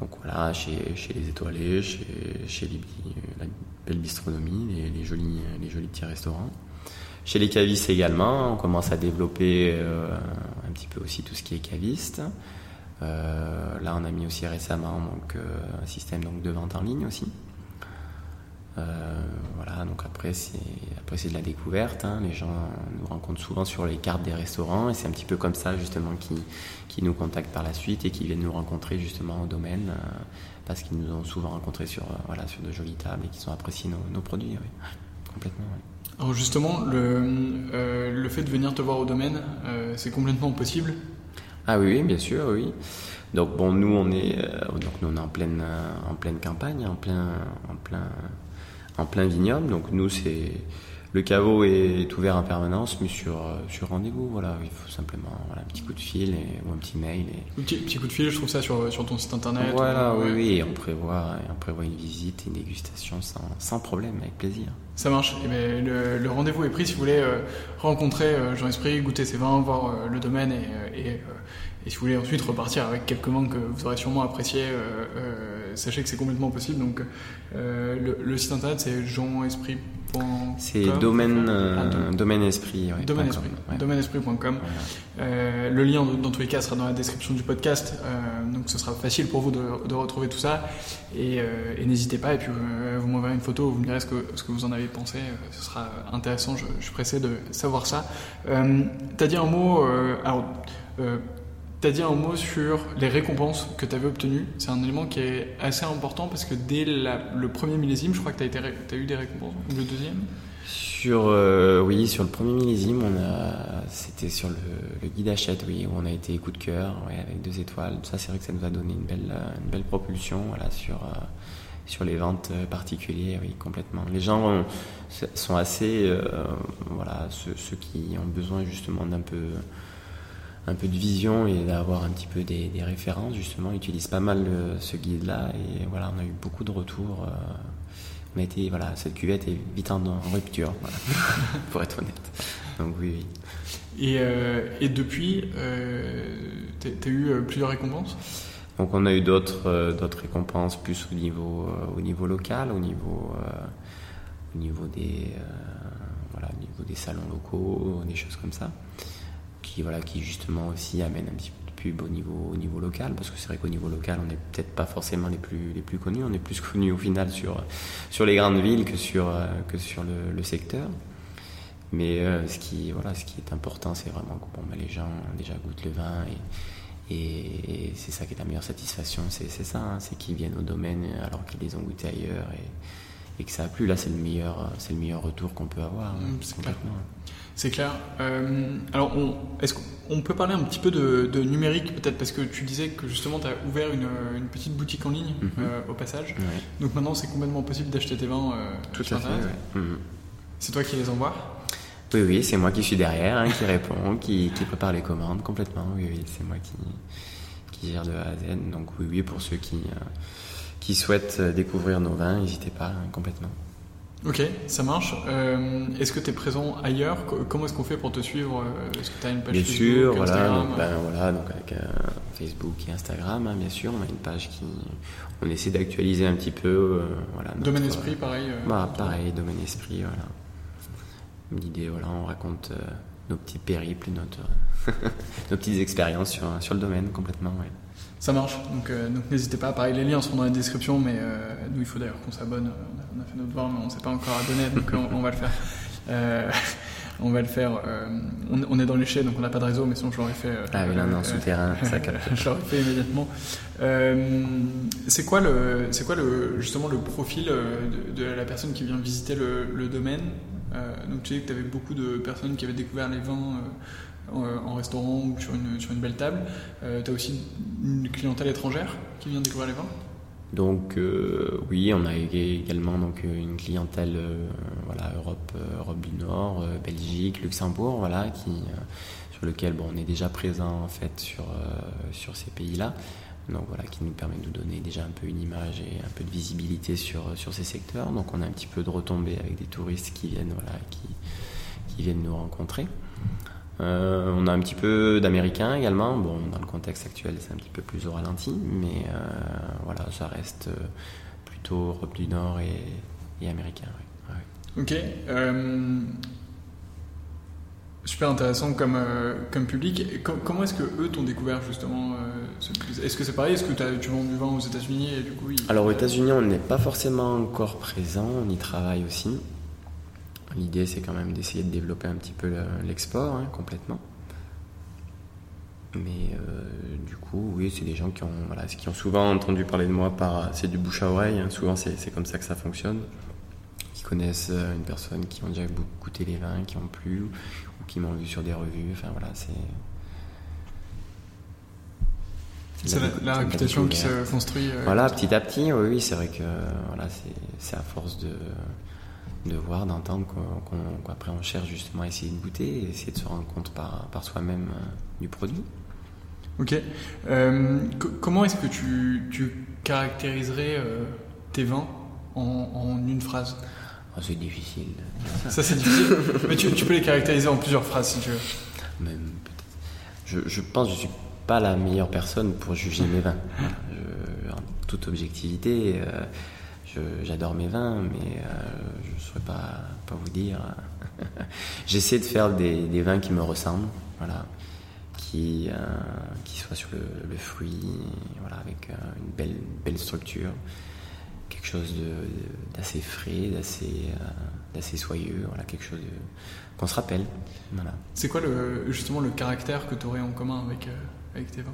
Donc voilà, chez, chez les étoilés, chez, chez Libye, la belle bistronomie, les, les, jolis, les jolis petits restaurants. Chez les cavistes également, on commence à développer euh, un petit peu aussi tout ce qui est caviste. Euh, là, on a mis aussi récemment donc, euh, un système donc, de vente en ligne aussi. Euh, voilà, donc après c'est de la découverte. Hein. Les gens nous rencontrent souvent sur les cartes des restaurants et c'est un petit peu comme ça justement qui qui nous contactent par la suite et qui viennent nous rencontrer justement au domaine parce qu'ils nous ont souvent rencontrés sur voilà sur de jolies tables et qui ont apprécié nos, produits. Complètement. Oui. Alors justement, le le fait de venir te voir au domaine, c'est complètement possible. Ah oui, bien sûr, oui. Donc bon, nous on est donc nous on est en pleine en pleine campagne, en plein en plein en plein vignoble. Donc nous, c'est le caveau est ouvert en permanence, mais sur sur rendez-vous. Voilà, il faut simplement voilà, un petit coup de fil et, ou un petit mail. Et... Un petit, petit, coup de fil, je trouve ça sur sur ton site internet. Voilà, ou, oui, oui, et on prévoit on prévoit une visite, une dégustation sans, sans problème, avec plaisir. Ça marche. Et bien, le, le rendez-vous est pris si vous voulez euh, rencontrer euh, Jean Esprit, goûter ses vins, voir euh, le domaine et, et, et, si vous voulez ensuite repartir avec quelques vins que vous aurez sûrement appréciés, sachez que c'est complètement possible. Donc le, le, site internet c'est jeanesprit.com. C'est domaine, domaine esprit. Ouais, domaine esprit. Ouais. Domaineesprit.com. Voilà. le lien dans tous les cas sera dans la description du podcast, donc ce sera facile pour vous de, de retrouver tout ça. Et, et n'hésitez pas. Et puis vous m'enverrez une photo, vous me direz ce que, ce que vous en avez pensé. Ce sera intéressant. Je, je suis pressé de savoir ça. Euh, T'as dit un mot. Euh, alors, euh, T'as dit un mot sur les récompenses que tu avais obtenues. C'est un élément qui est assez important parce que dès le premier millésime, je crois que tu as, as, eu des récompenses. Le deuxième? Sur, euh, Oui, sur le premier millésime, c'était sur le, guide Hachette, oui, où on a été coup de cœur, avec deux étoiles. Ça, c'est vrai que ça nous a donné une belle, propulsion euh, sur les ventes particulières, oui, complètement. Les gens ont, sont assez, euh, voilà, ceux, ceux, qui ont besoin justement d'un peu un peu de vision et d'avoir un petit peu des, des, références justement utilise pas mal le, ce guide là et voilà on a eu beaucoup de retours euh, on a été voilà cette cuvette est vite en, en rupture voilà, pour être honnête. Donc oui, oui. Et, euh, et depuis euh, tu as eu plusieurs récompenses? Donc on a eu d'autres d'autres récompenses plus au niveau au niveau local au niveau au niveau des voilà au niveau des salons locaux des choses comme ça qui voilà qui justement aussi amène un petit peu de pub au niveau au niveau local parce que c'est vrai qu'au niveau local on n'est peut-être pas forcément les plus les plus connus. On est plus connus au final sur sur les grandes villes que sur euh, que sur le, le secteur. Mais euh, ce qui voilà ce qui est important c'est vraiment que bon, bah, les gens déjà goûtent le vin et, et, et c'est ça qui est la meilleure satisfaction c'est ça hein, c'est qu'ils viennent au domaine alors qu'ils les ont goûtés ailleurs et, et que ça a plu. Là c'est le meilleur c'est le meilleur retour qu'on peut avoir mmh, complètement c'est clair. Euh, alors, est-ce qu'on peut parler un petit peu de, de numérique peut-être parce que tu disais que justement tu as ouvert une, une, petite boutique en ligne -hmm. euh, au passage. Ouais. Donc maintenant c'est complètement possible d'acheter tes vins euh, Tout sur à Internet. Fait, ouais. -hmm. C'est toi qui les envoies? Oui, oui, c'est moi qui suis derrière, hein, qui répond, qui, qui, prépare les commandes complètement. Oui, oui, c'est moi qui, qui gère de A à Z. Donc oui, oui, pour ceux qui, euh, qui souhaitent découvrir nos vins, n'hésitez pas hein, complètement. Ok, ça marche. Euh, est-ce que tu es présent ailleurs Comment est-ce qu'on fait pour te suivre Est-ce que tu as une page bien Facebook sûr, voilà, donc, ben, voilà, donc avec euh, Facebook et Instagram, hein, bien sûr, on a une page qui, on essaie d'actualiser un petit peu, euh, voilà. Notre, domaine esprit, pareil. bah, pareil, domaine esprit, voilà. L'idée, voilà, on raconte nos petits périples, notre, nos petites expériences sur, sur le domaine complètement, ouais. Ça marche, donc, euh, donc n'hésitez pas. Pareil, les liens seront dans la description, mais euh, nous, il faut d'ailleurs qu'on s'abonne. On, on, a fait notre devoir, mais on ne s'est pas encore abonné, donc on, on, va le faire. Euh, on va le faire. On, on, est dans les chais, donc on n'a pas de réseau, mais sinon je l'aurais fait. ah oui, là, non, souterrain, ça Je l'aurais fait immédiatement. c'est quoi, le, c'est quoi le, justement le profil de, de, la personne qui vient visiter le, le domaine? Donc tu sais que tu avais beaucoup de personnes qui avaient découvert les vins en restaurant ou sur une, belle table. Euh, tu as aussi une clientèle étrangère qui vient découvrir les vins? Donc euh, oui, on a également donc une clientèle euh, voilà Europe Europe du Nord, euh, Belgique, Luxembourg voilà sur lequel bon on est déjà présent en fait sur ces pays-là. Donc voilà qui nous permet de nous donner déjà un peu une image et un peu de visibilité sur ces secteurs. Donc on a un petit peu de retombées avec des touristes qui viennent voilà qui viennent nous rencontrer. Euh, on a un petit peu d'américain également. Bon, dans le contexte actuel, c'est un petit peu plus au ralenti, mais euh, voilà, ça reste euh, plutôt Europe du Nord et, américain. Ok. super intéressant comme, comme public. comment est-ce que eux t'ont découvert justement Est-ce que c'est pareil? Est-ce que tu vends du vin aux États-Unis et du coup Alors aux États-Unis, on n'est pas forcément encore présent. On y travaille aussi. L'idée, c'est quand même d'essayer de développer un petit peu l'export hein, complètement. Mais euh, du coup, oui, c'est des gens qui ont, voilà, qui ont souvent entendu parler de moi par. C'est du bouche à oreille, hein. souvent c'est comme ça que ça fonctionne. Qui connaissent euh, une personne, qui ont déjà goûté les vins, qui ont plu, ou, qui m'ont vu sur des revues. Enfin voilà, c'est. C'est la, réputation qui se construit. Euh, voilà, petit à petit, oui, oui c'est vrai que voilà, c'est à force de de voir, d'entendre qu'après on cherche justement à essayer de goûter et essayer de se rendre compte par, par soi-même euh, du produit. Ok. Euh, comment est-ce que tu, tu caractériserais euh, tes vins en, une phrase? Oh, C'est difficile. Ça, c'est difficile. Mais tu, tu, peux les caractériser en plusieurs phrases si tu veux. Même je, je, pense que je suis pas la meilleure personne pour juger mes vins. en toute objectivité j'adore mes vins, mais euh, je ne saurais pas, pas vous dire. J'essaie de faire des, des, vins qui me ressemblent, voilà, qui, euh, qui soient sur le, fruit, voilà, avec euh, une belle, belle structure, quelque chose d'assez frais, d'assez d'assez soyeux, voilà, quelque chose qu'on se rappelle. Voilà. C'est quoi le, justement le caractère que tu aurais en commun avec, avec tes vins?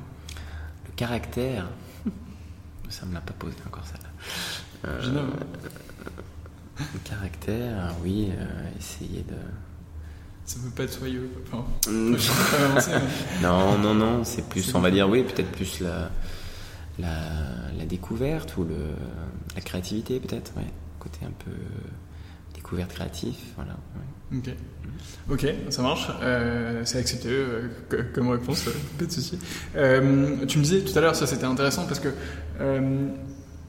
Le caractère? Ça me l'a pas posé encore celle-là. Euh, le caractère, oui, euh, essayer de. Ça peut pas être soyeux. Enfin, mm. non, non, non, c'est plus, on va dire, oui, peut-être plus la, la, découverte ou le, la créativité, peut-être, ouais. Côté un peu découverte créatif, voilà. Ok. Ok, ça marche. Euh, c'est accepté comme réponse, pas de souci. tu me disais tout à l'heure, ça c'était intéressant parce que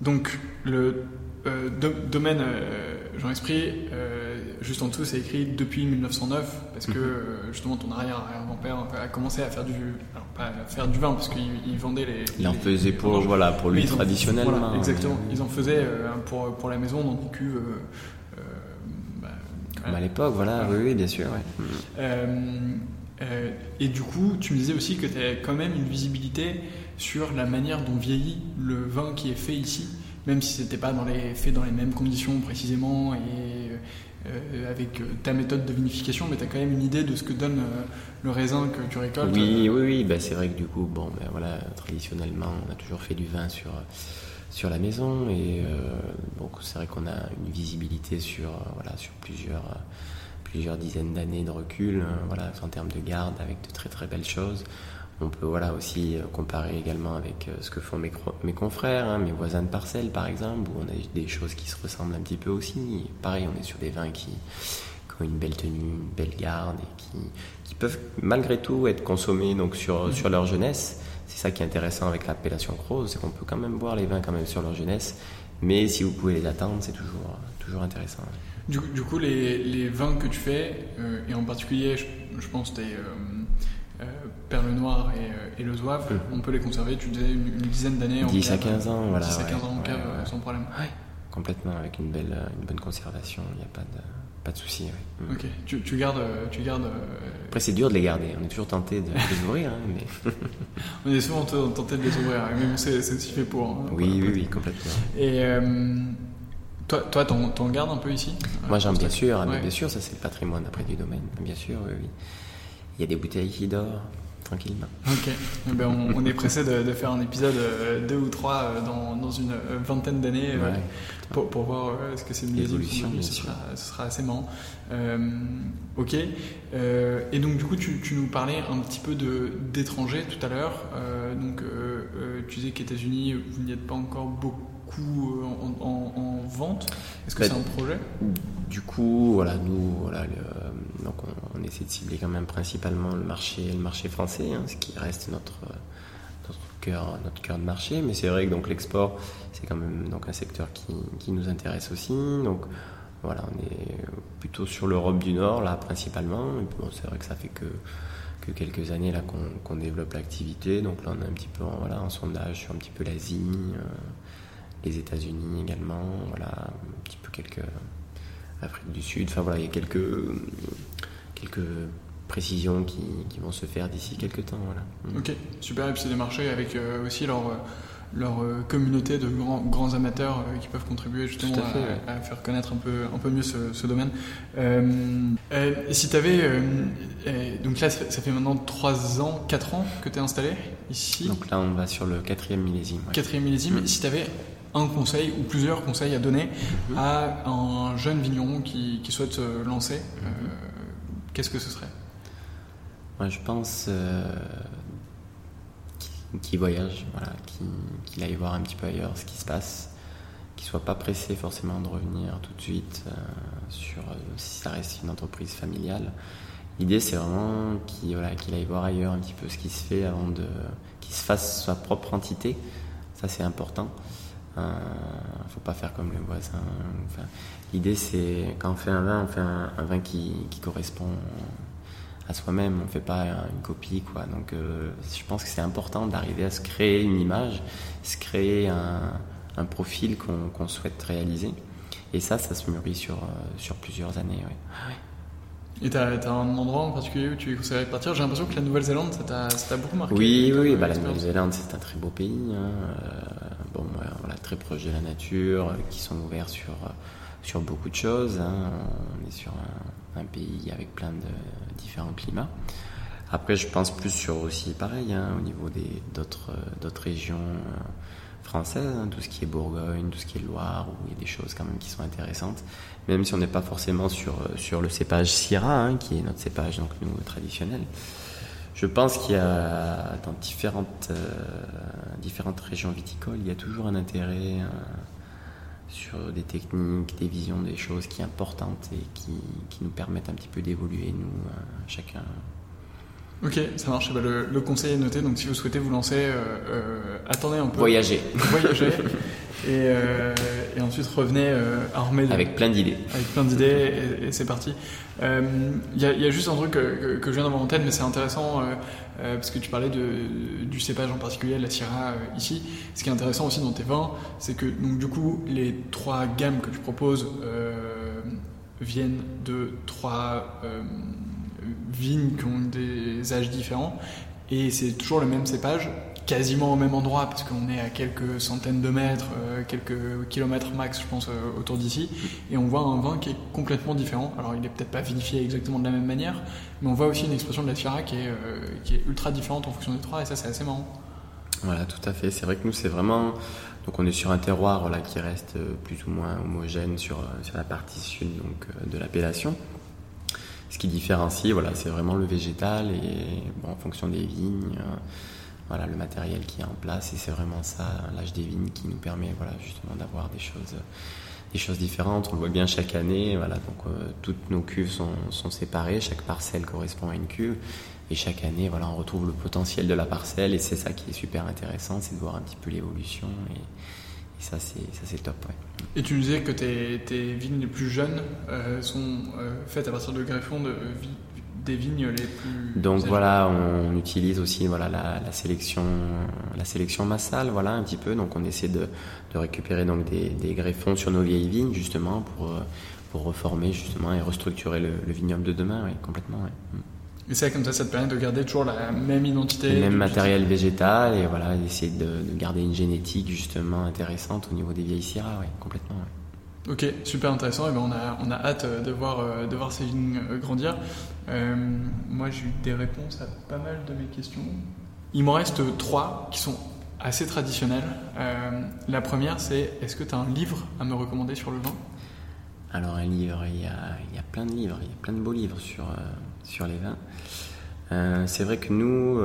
donc, le euh, domaine euh, Jean Esprit, euh, juste en dessous, c'est écrit depuis 1909, parce que mhm. justement ton arrière-grand-père a commencé à faire du, alors pas à faire du vin, parce qu'il vendait les. Il en faisait pour, voilà, pour lui traditionnellement. exactement. Ils en faisaient pour, pour la maison dans des cuves. Bah, Comme à l'époque, voilà, oui, oui, bien sûr. et du coup, tu me disais aussi que tu as quand même une visibilité sur la manière dont vieillit le vin qui est fait ici, même si c'était pas dans les, fait dans les mêmes conditions précisément et euh, avec ta méthode de vinification, mais tu as quand même une idée de ce que donne euh, le raisin que tu récoltes. Oui, oui, oui. Ben, c'est vrai que du coup, bon, ben, voilà, traditionnellement, on a toujours fait du vin sur, sur la maison et euh, c'est vrai qu'on a une visibilité sur, voilà, sur plusieurs plusieurs dizaines d'années de recul, voilà, en termes de garde, avec de très très belles choses. On peut voilà aussi euh, comparer également avec euh, ce que font mes, mes confrères, hein, mes voisins de parcelle par exemple, où on a des choses qui se ressemblent un petit peu aussi. Pareil, on est sur des vins qui, ont une belle tenue, une belle garde et qui, qui peuvent malgré tout être consommés donc sur, mmh. sur leur jeunesse. C'est ça qui est intéressant avec l'appellation Croze, c'est qu'on peut quand même boire les vins quand même sur leur jeunesse, mais si vous pouvez les attendre, c'est toujours, toujours intéressant. Du, du coup, les, les, vins que tu fais, euh, et en particulier, je, pense tes, Perle Noire et, euh, et le Zouave, mm. on peut les conserver, tu disais, une, dizaine d'années 10 à 15 ans, voilà. 10 à 15 ans en cave, sans problème. complètement, avec une, belle, une bonne conservation, il n'y a pas de, pas de souci. Mm. Ok, tu, tu, gardes. Tu gardes euh, Après, c'est dur de les garder, on est toujours tenté de les ouvrir. Hein, mais... on est souvent tenté de les ouvrir, hein, mais bon, c'est aussi fait pour. Hein, oui, oui, oui, complètement. Et. toi, toi, t'en gardes un peu ici? Moi, j'en bien sûr, bien sûr, ça c'est le patrimoine après du domaine, bien sûr, oui. oui. Il y a des bouteilles qui dorment tranquillement. Ok, eh ben, on, est pressé de, faire un épisode euh, deux ou trois euh, dans, dans une euh, vingtaine d'années pour, pour, voir ce que c'est l'évolution. Ce, sera, ce sera assez marrant. ok, et donc du coup tu, tu, nous parlais un petit peu d'étrangers tout à l'heure. donc tu disais qu'États-Unis vous n'y êtes pas encore beaucoup en, vente. Est-ce que bah, c'est un projet Du coup, voilà, nous, voilà, donc on, essaie de cibler quand même principalement le marché, le marché français, hein, ce qui reste notre, notre, cœur, notre cœur de marché. Mais c'est vrai que donc l'export, c'est quand même donc un secteur qui, qui, nous intéresse aussi. Donc voilà, on est plutôt sur l'Europe du Nord là principalement. Et bon, c'est vrai que ça fait que que quelques années là qu'on développe l'activité. Donc là, on est un petit peu en, voilà, en sondage sur un petit peu l'Asie, les États-Unis également, voilà, un petit peu quelques Afrique du Sud. Enfin voilà, il y a quelques quelques précisions qui, qui vont se faire d'ici quelques temps. Voilà. Ok, super. Et puis c'est des marchés avec aussi leur leur euh, communauté de grands, grands amateurs euh, qui peuvent contribuer justement à, faire connaître un peu, un peu mieux ce, domaine. Euh, si tu avais. donc là, ça fait maintenant 3 ans, 4 ans que tu es installé ici. Donc là, on va sur le quatrième millésime. Quatrième millésime. Mm. Si tu avais un conseil ou plusieurs conseils à donner à un jeune vigneron qui, souhaite se lancer, mm-hmm. qu'est-ce que ce serait? Moi, je pense qui voyage, voilà, qui, aille voir un petit peu ailleurs ce qui se passe, qui soit pas pressé forcément de revenir tout de suite euh, sur euh, si ça reste une entreprise familiale. L'idée c'est vraiment qu'il qu'il aille voir ailleurs un petit peu ce qui se fait avant de qu'il se fasse sa propre entité. Ça c'est important. Il euh, faut pas faire comme les voisins. L'idée c'est quand on fait un vin, on fait un, un vin qui, qui correspond à soi-même, on ne fait pas une copie. Quoi. Donc euh, je pense que c'est important d'arriver à se créer une image, se créer un, profil qu'on souhaite réaliser. Et ça, ça se mûrit sur, euh, sur plusieurs années. Ah Et tu as, un endroit en particulier où tu es conseillé de partir? J'ai l'impression que la Nouvelle-Zélande, ça t'a beaucoup marqué. Oui, oui, bah, la Nouvelle-Zélande, c'est un très beau pays. Hein. Euh, bon, très proche de la nature, qui sont ouverts sur, sur beaucoup de choses. Hein. On est sur un, pays avec plein de différents climats. Après, je pense plus sur aussi pareil, hein, au niveau des, d'autres, d'autres régions euh, françaises, hein, tout ce qui est Bourgogne, tout ce qui est Loire, où il y a des choses quand même qui sont intéressantes, même si on n'est pas forcément sur, euh, sur le cépage Syrah, qui est notre cépage, donc nous, traditionnel. Je pense qu'il y a dans différentes, euh, différentes régions viticoles, il y a toujours un intérêt sur des techniques, des visions des choses qui sont importantes et qui, qui nous permettent un petit peu d'évoluer, nous, euh, chacun. Ok, ça marche. Bah, le, le, conseil est noté. Donc, si vous souhaitez vous lancer, euh, euh attendez un peu. Voyager. Voyager. et, euh, et, ensuite revenez armé. Avec plein d'idées. Avec plein d'idées et, c'est parti. Il y, y, a juste un truc que, que, je viens d'avoir en tête, mais c'est intéressant euh, parce que tu parlais de, du cépage en particulier, la Syrah euh, ici. Ce qui est intéressant aussi dans tes vins, c'est que donc du coup les trois gammes que tu proposes euh, viennent de trois vignes qui ont des âges différents et c'est toujours le même cépage quasiment au même endroit parce qu'on est à quelques centaines de mètres, euh, quelques kilomètres max, je pense, euh, autour d'ici, et on voit un vin qui est complètement différent. Alors, il n'est peut-être pas vinifié exactement de la même manière, mais on voit aussi une expression de la Syrah qui est, euh, qui est ultra différente en fonction des trois, et ça, c'est assez marrant. Voilà, tout à fait. C'est vrai que nous, c'est vraiment. Donc, on est sur un terroir là, qui reste plus ou moins homogène sur, sur la partie sud donc, de l'appellation. Ce qui différencie, voilà, c'est vraiment le végétal et bon, en fonction des vignes voilà, le matériel qui est en place. Et c'est vraiment ça, l'âge des vignes qui nous permet voilà, justement d'avoir des choses, des choses différentes. On le voit bien chaque année, voilà, donc euh, toutes nos cuves sont, sont, séparées, chaque parcelle correspond à une cuve. Et chaque année voilà, on retrouve le potentiel de la parcelle. Et c'est ça qui est super intéressant, c'est de voir un petit peu l'évolution et, ça c'est ça c'est top. Ouais. Et tu nous disais que tes, tes vignes les plus jeunes euh, sont euh, faites à partir de greffons de des vignes les plus. Donc voilà, on utilise aussi voilà la, sélection, la sélection massale, voilà un petit peu. Donc on essaie de, de récupérer donc des, des, greffons sur nos vieilles vignes justement pour pour reformer justement et restructurer le, vignoble de demain, oui, complètement. Oui. Et c'est comme ça, ça te permet de garder toujours la même identité. Le même matériel végétal et voilà, essayer de, de, garder une génétique justement intéressante au niveau des vieilles syrahs, oui, complètement. Ok, super intéressant. Et ben on, a, on a hâte de voir, euh, de voir ces vignes euh, grandir. Euh, moi, j'ai eu des réponses à pas mal de mes questions. Il m'en reste trois qui sont assez traditionnelles. la première, c'est est-ce que tu as un livre à me recommander sur le vin? Alors, un livre, il y, a, il y, a, plein de livres, il y a plein de beaux livres sur, sur les vins. c'est vrai que nous,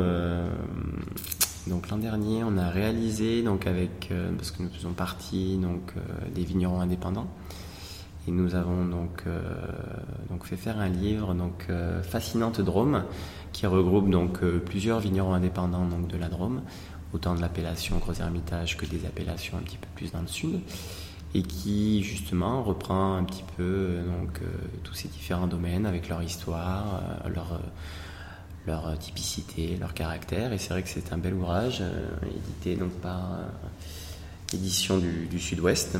donc l'an dernier, on a réalisé donc avec euh, parce que nous faisons partie donc euh, des vignerons indépendants et nous avons donc euh, donc fait faire un livre donc fascinante Drôme qui regroupe donc plusieurs vignerons indépendants donc de la Drôme, autant de l'appellation Gros Hermitage que des appellations un petit peu plus dans le sud et qui justement reprend un petit peu donc tous ces différents domaines avec leur histoire, leur leur typicité, leur caractère. Et c'est vrai que c'est un bel ouvrage, édité donc par édition du, Sud-Ouest.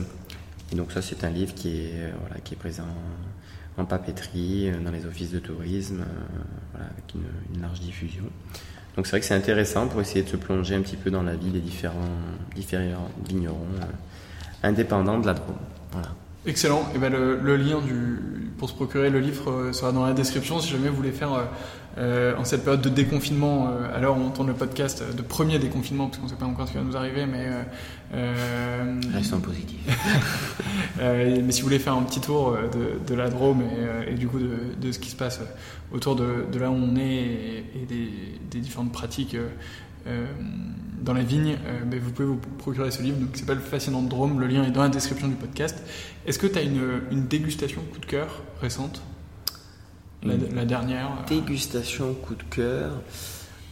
Et donc ça, c'est un livre qui est, voilà, qui est présent en papeterie, dans les offices de tourisme, voilà, avec une, une, large diffusion. Donc c'est vrai que c'est intéressant pour essayer de se plonger un petit peu dans la vie des différents, différents vignerons indépendants de la Drôme. Voilà. Excellent. Et ben le, le, lien du, pour se procurer le livre sera dans la description si jamais vous voulez faire euh, en cette période de déconfinement, euh, à l'heure où on tourne le podcast, de premier déconfinement, parce qu'on ne sait pas encore ce qui va nous arriver, mais... Euh, Restons positifs. mais si vous voulez faire un petit tour de, de la Drôme et, et du coup de, de, ce qui se passe autour de, de là où on est et, et des, des, différentes pratiques euh, dans la vigne, euh, ben vous pouvez vous procurer ce livre donc, qui s'appelle Fascinante Drôme. Le lien est dans la description du podcast. Est-ce que tu as une, une, dégustation coup de cœur récente? La, la, dernière Dégustation coup de cœur.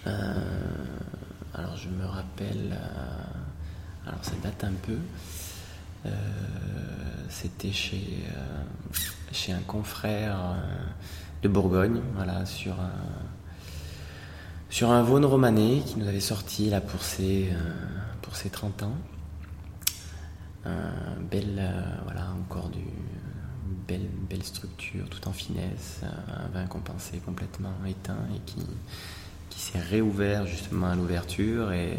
Euh, alors je me rappelle. Euh, alors ça date un peu. Euh, C'était chez, chez un confrère de Bourgogne, voilà, sur un sur un Vaune romanais qui nous avait sorti là pour ses, euh, pour ses 30 ans. Euh, belle, euh, voilà, encore du belle, belle structure, tout en finesse, un vin pensait complètement éteint et qui, s'est réouvert justement à l'ouverture. Et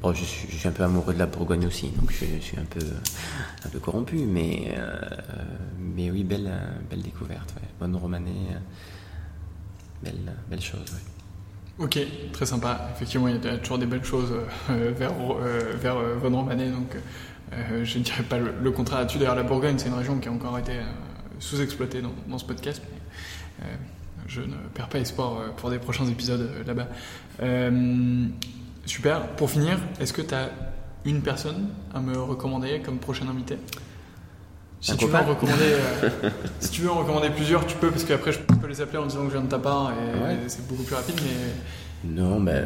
bon, je suis, un peu amoureux de la Bourgogne aussi, donc je, suis un peu, un corrompu, mais, euh, mais oui, belle, belle découverte. Ouais. Bonne romanée, belle, belle chose. Ok, très sympa. Effectivement, il y a toujours des belles choses euh, vers, euh, vers euh, Von Romanet, donc je ne dirais pas le, le contraire là-dessus. D'ailleurs, la Bourgogne, c'est une région qui a encore été sous-exploitée dans, dans, ce podcast, mais je ne perds pas espoir pour des prochains épisodes là-bas. super. Pour finir, est-ce que tu as une personne à me recommander comme prochain invité? Si tu, veux en recommander, euh, si tu veux en recommander plusieurs, tu peux, parce qu'après je peux les appeler en disant que je viens de ta part et ouais. c'est beaucoup plus rapide. Mais... Non, mais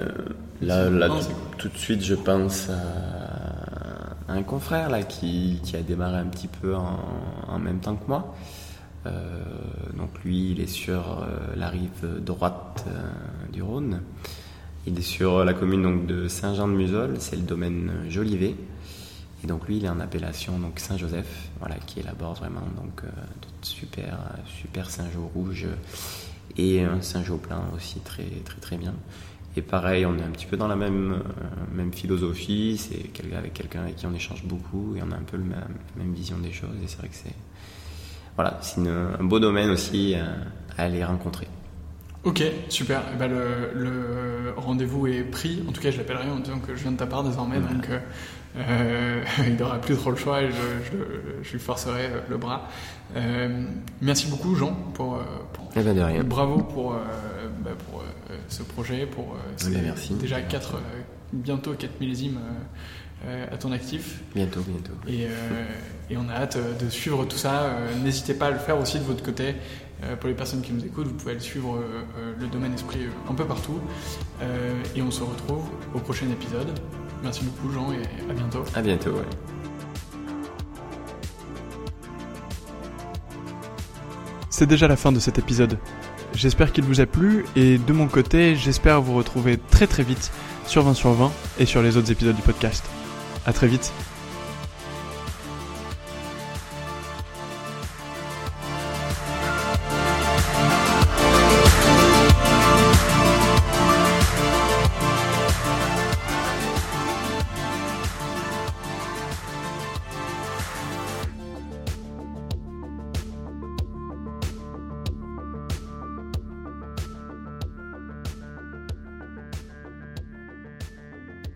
là, là non, tout de suite, je pense à un confrère là, qui, qui a démarré un petit peu en, en même temps que moi. Euh, donc lui, il est sur euh, la rive droite euh, du Rhône. Il est sur la commune donc, de Saint-Jean-de-Musol, c'est le domaine Jolivet. Et donc lui, il est en appellation donc Saint-Joseph, voilà, qui élabore vraiment donc euh, super super Saint-Jean rouge et un Saint-Jean plein aussi très très très bien. Et pareil, on est un petit peu dans la même euh, même philosophie. C'est avec quelqu'un avec qui on échange beaucoup et on a un peu la même, même vision des choses. Et c'est vrai que c'est voilà, c'est un beau domaine aussi à, à aller rencontrer. Ok, super. Et ben le, le rendez-vous est pris. En tout cas, je l'appellerai en disant que je viens de ta part désormais. Donc, euh, euh, il n'aura plus trop le choix et je, je, je, lui forcerai le bras. Euh, merci beaucoup, Jean, pour, pour eh ben de rien. bravo pour, bah, pour ce projet, pour eh ben merci. déjà quatre, bientôt 4 millésimes à ton actif. Bientôt, bientôt. Et, et on a hâte de suivre tout ça. N'hésitez pas à le faire aussi de votre côté. Euh, pour les personnes qui nous écoutent, vous pouvez aller suivre euh, euh, le domaine esprit un peu partout. et on se retrouve au prochain épisode. Merci beaucoup Jean et à bientôt. À bientôt, ouais. C'est déjà la fin de cet épisode. J'espère qu'il vous a plu et de mon côté, j'espère vous retrouver très très vite sur 20 sur 20 et sur les autres épisodes du podcast. À très vite.